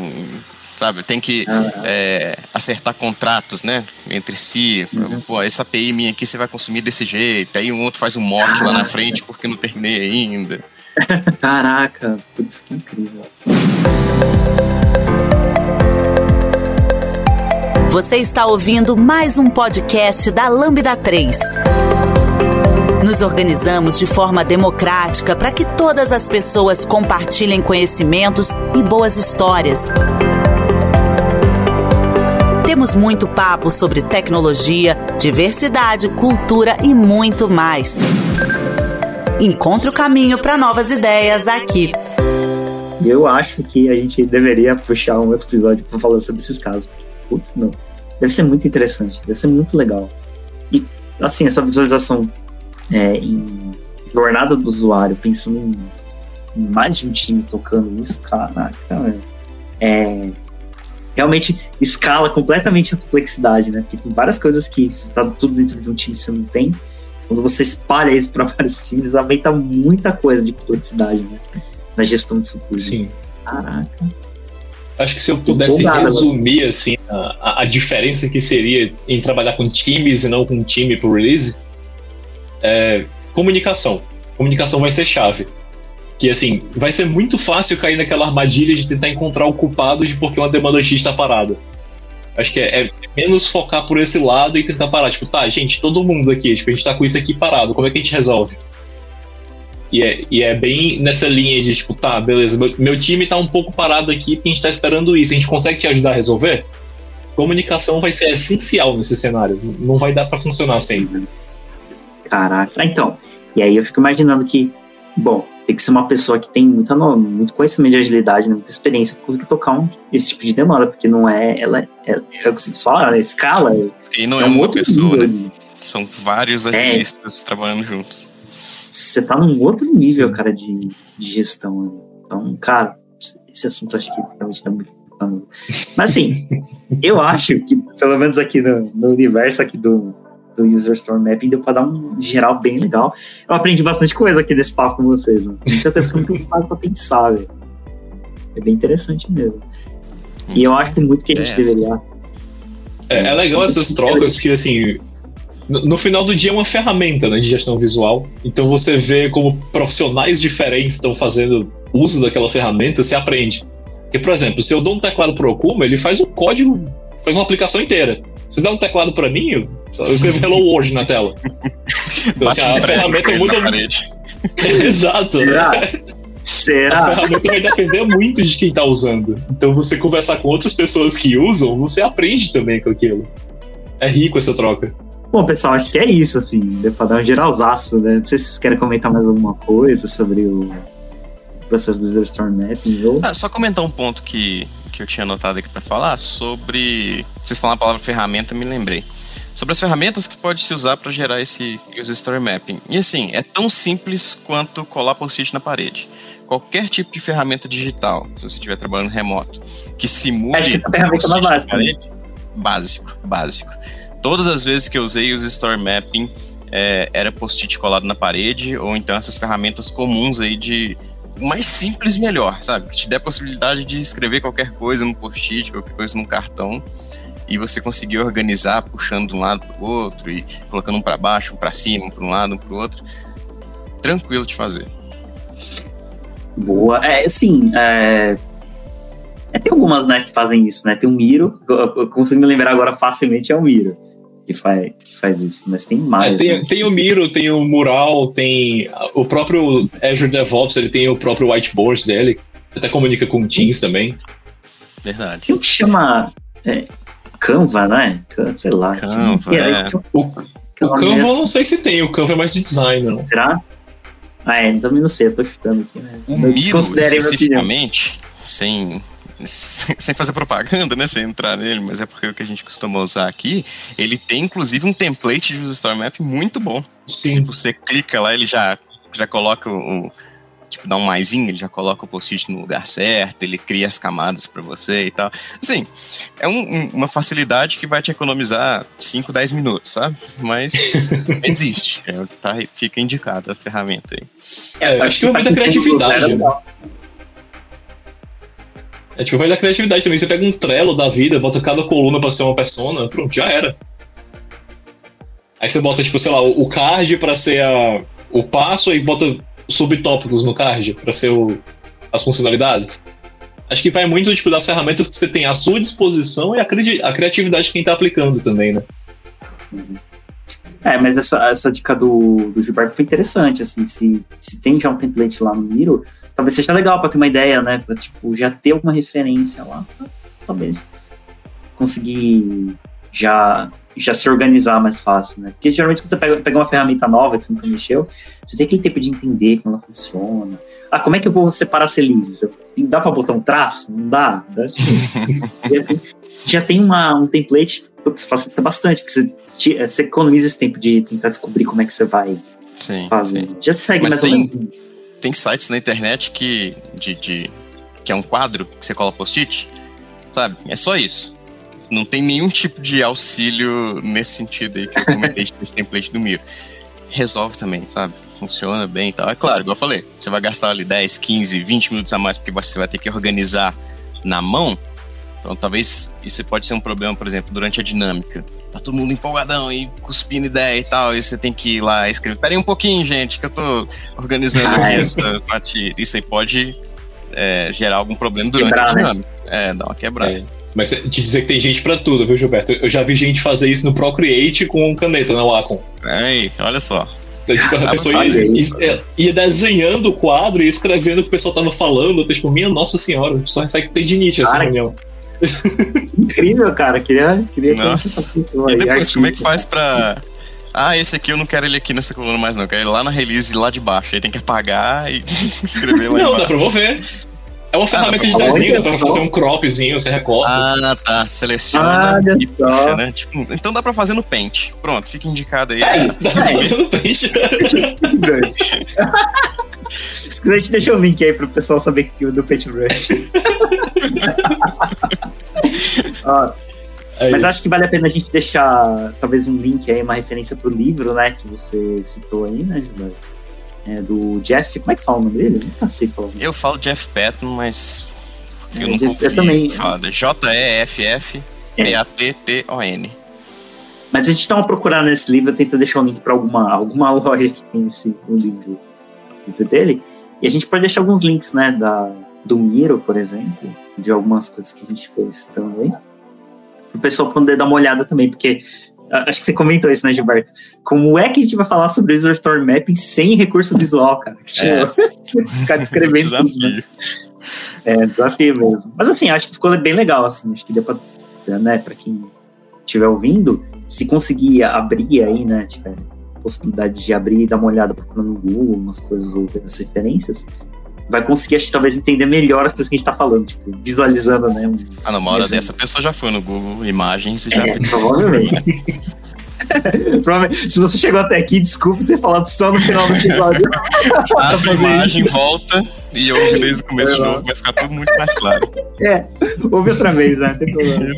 Sabe? Tem que ah. é, acertar contratos, né? Entre si. Uhum. Pô, essa API minha aqui você vai consumir desse jeito. Aí um outro faz um mock lá na frente porque não terminei ainda. Caraca, putz, que incrível. Você está ouvindo mais um podcast da Lambda 3. Nos organizamos de forma democrática para que todas as pessoas compartilhem conhecimentos e boas histórias. Temos muito papo sobre tecnologia, diversidade, cultura e muito mais. Encontre o caminho para novas ideias aqui. Eu acho que a gente deveria puxar um episódio para falar sobre esses casos. Putz, não. Deve ser muito interessante, deve ser muito legal. E, assim, essa visualização é, em jornada do usuário, pensando em, em mais de um time tocando isso, caraca, é, realmente escala completamente a complexidade, né? Porque tem várias coisas que está tudo dentro de um time você não tem. Quando você espalha isso para vários times, aumenta muita coisa de complexidade, né? Na gestão disso tudo. Sim. Caraca. Acho que se eu pudesse resumir assim a, a, diferença que seria em trabalhar com times e não com um time por release, é comunicação. Comunicação vai ser chave que assim, vai ser muito fácil cair naquela armadilha de tentar encontrar o culpado de porque uma demanda X está parada. Acho que é, é, menos focar por esse lado e tentar parar. Tipo, tá, gente, todo mundo aqui, tipo, a gente tá com isso aqui parado, como é que a gente resolve? E é, e é bem nessa linha de, tipo, tá, beleza, meu, meu time tá um pouco parado aqui porque a gente tá esperando isso, a gente consegue te ajudar a resolver? Comunicação vai ser essencial nesse cenário, não vai dar para funcionar sempre. Caraca, então, e aí eu fico imaginando que, bom, tem que ser uma pessoa que tem muita, muito conhecimento de agilidade, né, muita experiência para conseguir tocar um, esse tipo de demanda, porque não é, ela é, é só a escala. E não é, é um uma pessoa, né? São vários é. agilistas é, trabalhando juntos. Você tá num outro nível, cara, de, de gestão. Né? Então, cara, esse assunto acho que realmente tá muito mas assim, eu acho que, pelo menos aqui no, no universo aqui do, do User Store Mapping deu para dar um geral bem legal. Eu aprendi bastante coisa aqui desse papo com vocês. Né? Muita coisa que eu não tinha para pensar, velho. É bem interessante mesmo. E eu acho muito que a gente é, deveria. É, é legal essas trocas, porque assim, no, final do dia é uma ferramenta né, de gestão visual. Então você vê como profissionais diferentes estão fazendo uso daquela ferramenta, você aprende. Porque, por exemplo, se eu dou um teclado pro Okuma, ele faz um código, faz uma aplicação inteira. Se dá um teclado para mim, eu, eu escrevo Hello World na tela. Então, assim, a ferramenta muda. Exato. Será? Será? A ferramenta vai depender muito de quem está usando. Então, você conversar com outras pessoas que usam, você aprende também com aquilo. É rico essa troca. Bom, pessoal, acho que é isso, assim. Deu pra dar um geralzaço, né? Não sei se vocês querem comentar mais alguma coisa sobre o processo do Storm Mapping. Ou... Ah, só comentar um ponto que, que eu tinha anotado aqui para falar sobre. Vocês falaram a palavra ferramenta, me lembrei. Sobre as ferramentas que pode se usar para gerar esse user story mapping. E assim, é tão simples quanto colar post-it na parede. Qualquer tipo de ferramenta digital, se você estiver trabalhando remoto, que simule é, ferramenta na básica, né? parede, básico, básico. Todas as vezes que eu usei user story mapping, é, era post-it colado na parede, ou então essas ferramentas comuns aí de mais simples, melhor, sabe? Que te dê a possibilidade de escrever qualquer coisa no post-it, qualquer coisa no cartão, e você conseguir organizar, puxando de um lado para o outro, e colocando um para baixo, um para cima, um para um lado, um para o outro. Tranquilo de fazer. Boa. É, sim, é... é... tem algumas, né, que fazem isso, né? Tem o Miro, eu, eu consigo me lembrar agora facilmente, é o Miro que faz, que faz isso, mas tem mais. É, tem, né? tem o Miro, tem o Mural, tem o próprio Azure DevOps, ele tem o próprio whiteboard dele, até comunica com o Teams também. Verdade. Tem o que chama é, Canva, né? Sei lá. Canva, é. O, o Canva eu não sei se tem, o Canva é mais de design. Não. Será? Ah, é, também não sei, eu tô chutando aqui, né? O Miro, especificamente, sem sem fazer propaganda, né? Sem entrar nele, mas é porque é o que a gente costuma usar aqui. Ele tem, inclusive, um template de user story map muito bom. Sim. Se você clica lá, ele já, já coloca o. Tipo, dá um maisinho, ele já coloca o post-it no lugar certo, ele cria as camadas para você e tal. Assim, é um, um, uma facilidade que vai te economizar 5, 10 minutos, sabe? Mas existe. É, tá, fica indicada a ferramenta aí. É, acho que é muita criatividade. Né? É tipo, vai da criatividade também. Você pega um trelo da vida, bota cada coluna pra ser uma persona, pronto, já era. Aí você bota, tipo, sei lá, o card pra ser a, o passo, e bota subtópicos no card pra ser o, as funcionalidades. Acho que vai muito tipo, das ferramentas que você tem à sua disposição e a, cri a criatividade de quem tá aplicando também, né? É, mas essa, essa dica do, do Gilberto foi interessante, assim, se, se tem já um template lá no Miro, talvez seja legal para ter uma ideia, né? Pra, tipo, já ter alguma referência lá, talvez conseguir já, já se organizar mais fácil, né? Porque geralmente quando você pega, pega uma ferramenta nova que você nunca mexeu, você tem aquele tempo de entender como ela funciona. Ah, como é que eu vou separar as releases? Dá para botar um traço? Não dá? já, tem, uma, um template que facilita bastante, porque você, você economiza esse tempo de tentar descobrir como é que você vai sim, fazer. Sim. Já segue Mas mais tem, ou menos tem sites na internet que, de, de, que é um quadro que você coloca post-it, sabe? É só isso. Não tem nenhum tipo de auxílio nesse sentido aí que eu comentei nesse template do Miro. Resolve também, sabe? Funciona bem e tal. É claro, igual eu falei, você vai gastar ali 10, 15, 20 minutos a mais porque você vai ter que organizar na mão. Então talvez isso pode ser um problema, por exemplo, durante a dinâmica tá todo mundo empolgadão e cuspindo ideia e tal, e você tem que ir lá escrever. Pera aí um pouquinho, gente, que eu tô organizando aqui essa parte. Isso aí pode é, gerar algum problema durante Quebrar, a né? dinâmica. Né? É, dá uma quebrada. É. Mas te dizer que tem gente para tudo, viu, Gilberto? Eu já vi gente fazer isso no Procreate com caneta, na Wacom. É, olha só. Então, tipo, a pessoa ia, ia, ia, desenhando o quadro e escrevendo o que o pessoal tava falando. Então, tipo, minha nossa senhora, só sai que tem dinite essa reunião. Incrível, cara. Queria, queria Nossa. E depois, como é que faz pra. Ah, esse aqui eu não quero ele aqui nessa coluna mais, não. Eu quero ele lá na release lá de baixo. Aí tem que apagar e escrever lá Não, dá pra mover. É uma ah, ferramenta de desenho, dá pra fazer um cropzinho, você recorta. Ah, tá. Seleciona ah, e puxa, né? Tipo, então dá pra fazer no Paint. Pronto, fica indicado aí. É, dá pra fazer no Paint. Se quiser, a gente deixa o link aí pro pessoal saber que o do Paintbrush. Ó, é mas isso. acho que vale a pena a gente deixar talvez um link aí, uma referência pro livro, né, que você citou aí, né, Gilberto? É, do Jeff, como é que fala o nome dele? Eu nunca sei falar. Eu falo Jeff Patton, mas eu é, não. Eu também. J-E-F-F-P-A-T-T-O-N. Mas a gente estava procurando nesse livro, tenta deixar o um link para alguma, alguma loja que tem esse o livro, livro dele. E a gente pode deixar alguns links, né, da, do Miro, por exemplo, de algumas coisas que a gente fez também. Para o pessoal poder dar uma olhada também, porque acho que você comentou isso, né, Gilberto? Como é que a gente vai falar sobre User Story Mapping sem recurso visual, cara? É. Ficar descrevendo desafio. tudo. Né? É, desafio mesmo. Mas assim, acho que ficou bem legal, assim. Acho que deu para né, para quem estiver ouvindo, se conseguir abrir aí, né, tiver possibilidade de abrir e dar uma olhada procurando no Google, umas coisas ou as referências, vai conseguir, acho que talvez entender melhor as coisas que a gente tá falando, tipo, visualizando, né? Um, ah, numa hora dessa, a pessoa já foi no Google Imagens e já é, provavelmente. Se você chegou até aqui, desculpe ter falado só no final do episódio. Abre a imagem, volta e ouve desde o começo é, de novo, vai ficar tudo muito mais claro. É, ouve outra vez, né? Não tem problema.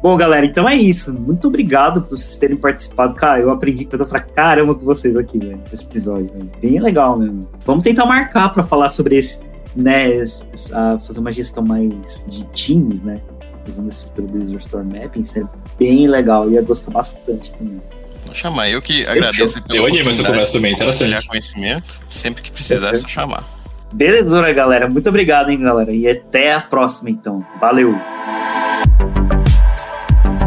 Bom, galera, então é isso. Muito obrigado por vocês terem participado. Cara, eu aprendi coisa pra caramba com vocês aqui, velho, nesse episódio. Véio. Bem legal mesmo. Vamos tentar marcar pra falar sobre esse, né, fazer uma gestão mais de times, né, usando a estrutura do User Store Mapping. Isso é bem legal. Ia gostar bastante também. Vou chamar. Eu que agradeço pelo Eu animo essa conversa também, interessante. conhecimento. Sempre que precisar, é só chamar. Beleza, galera. Muito obrigado, hein, galera. E até a próxima, então. Valeu!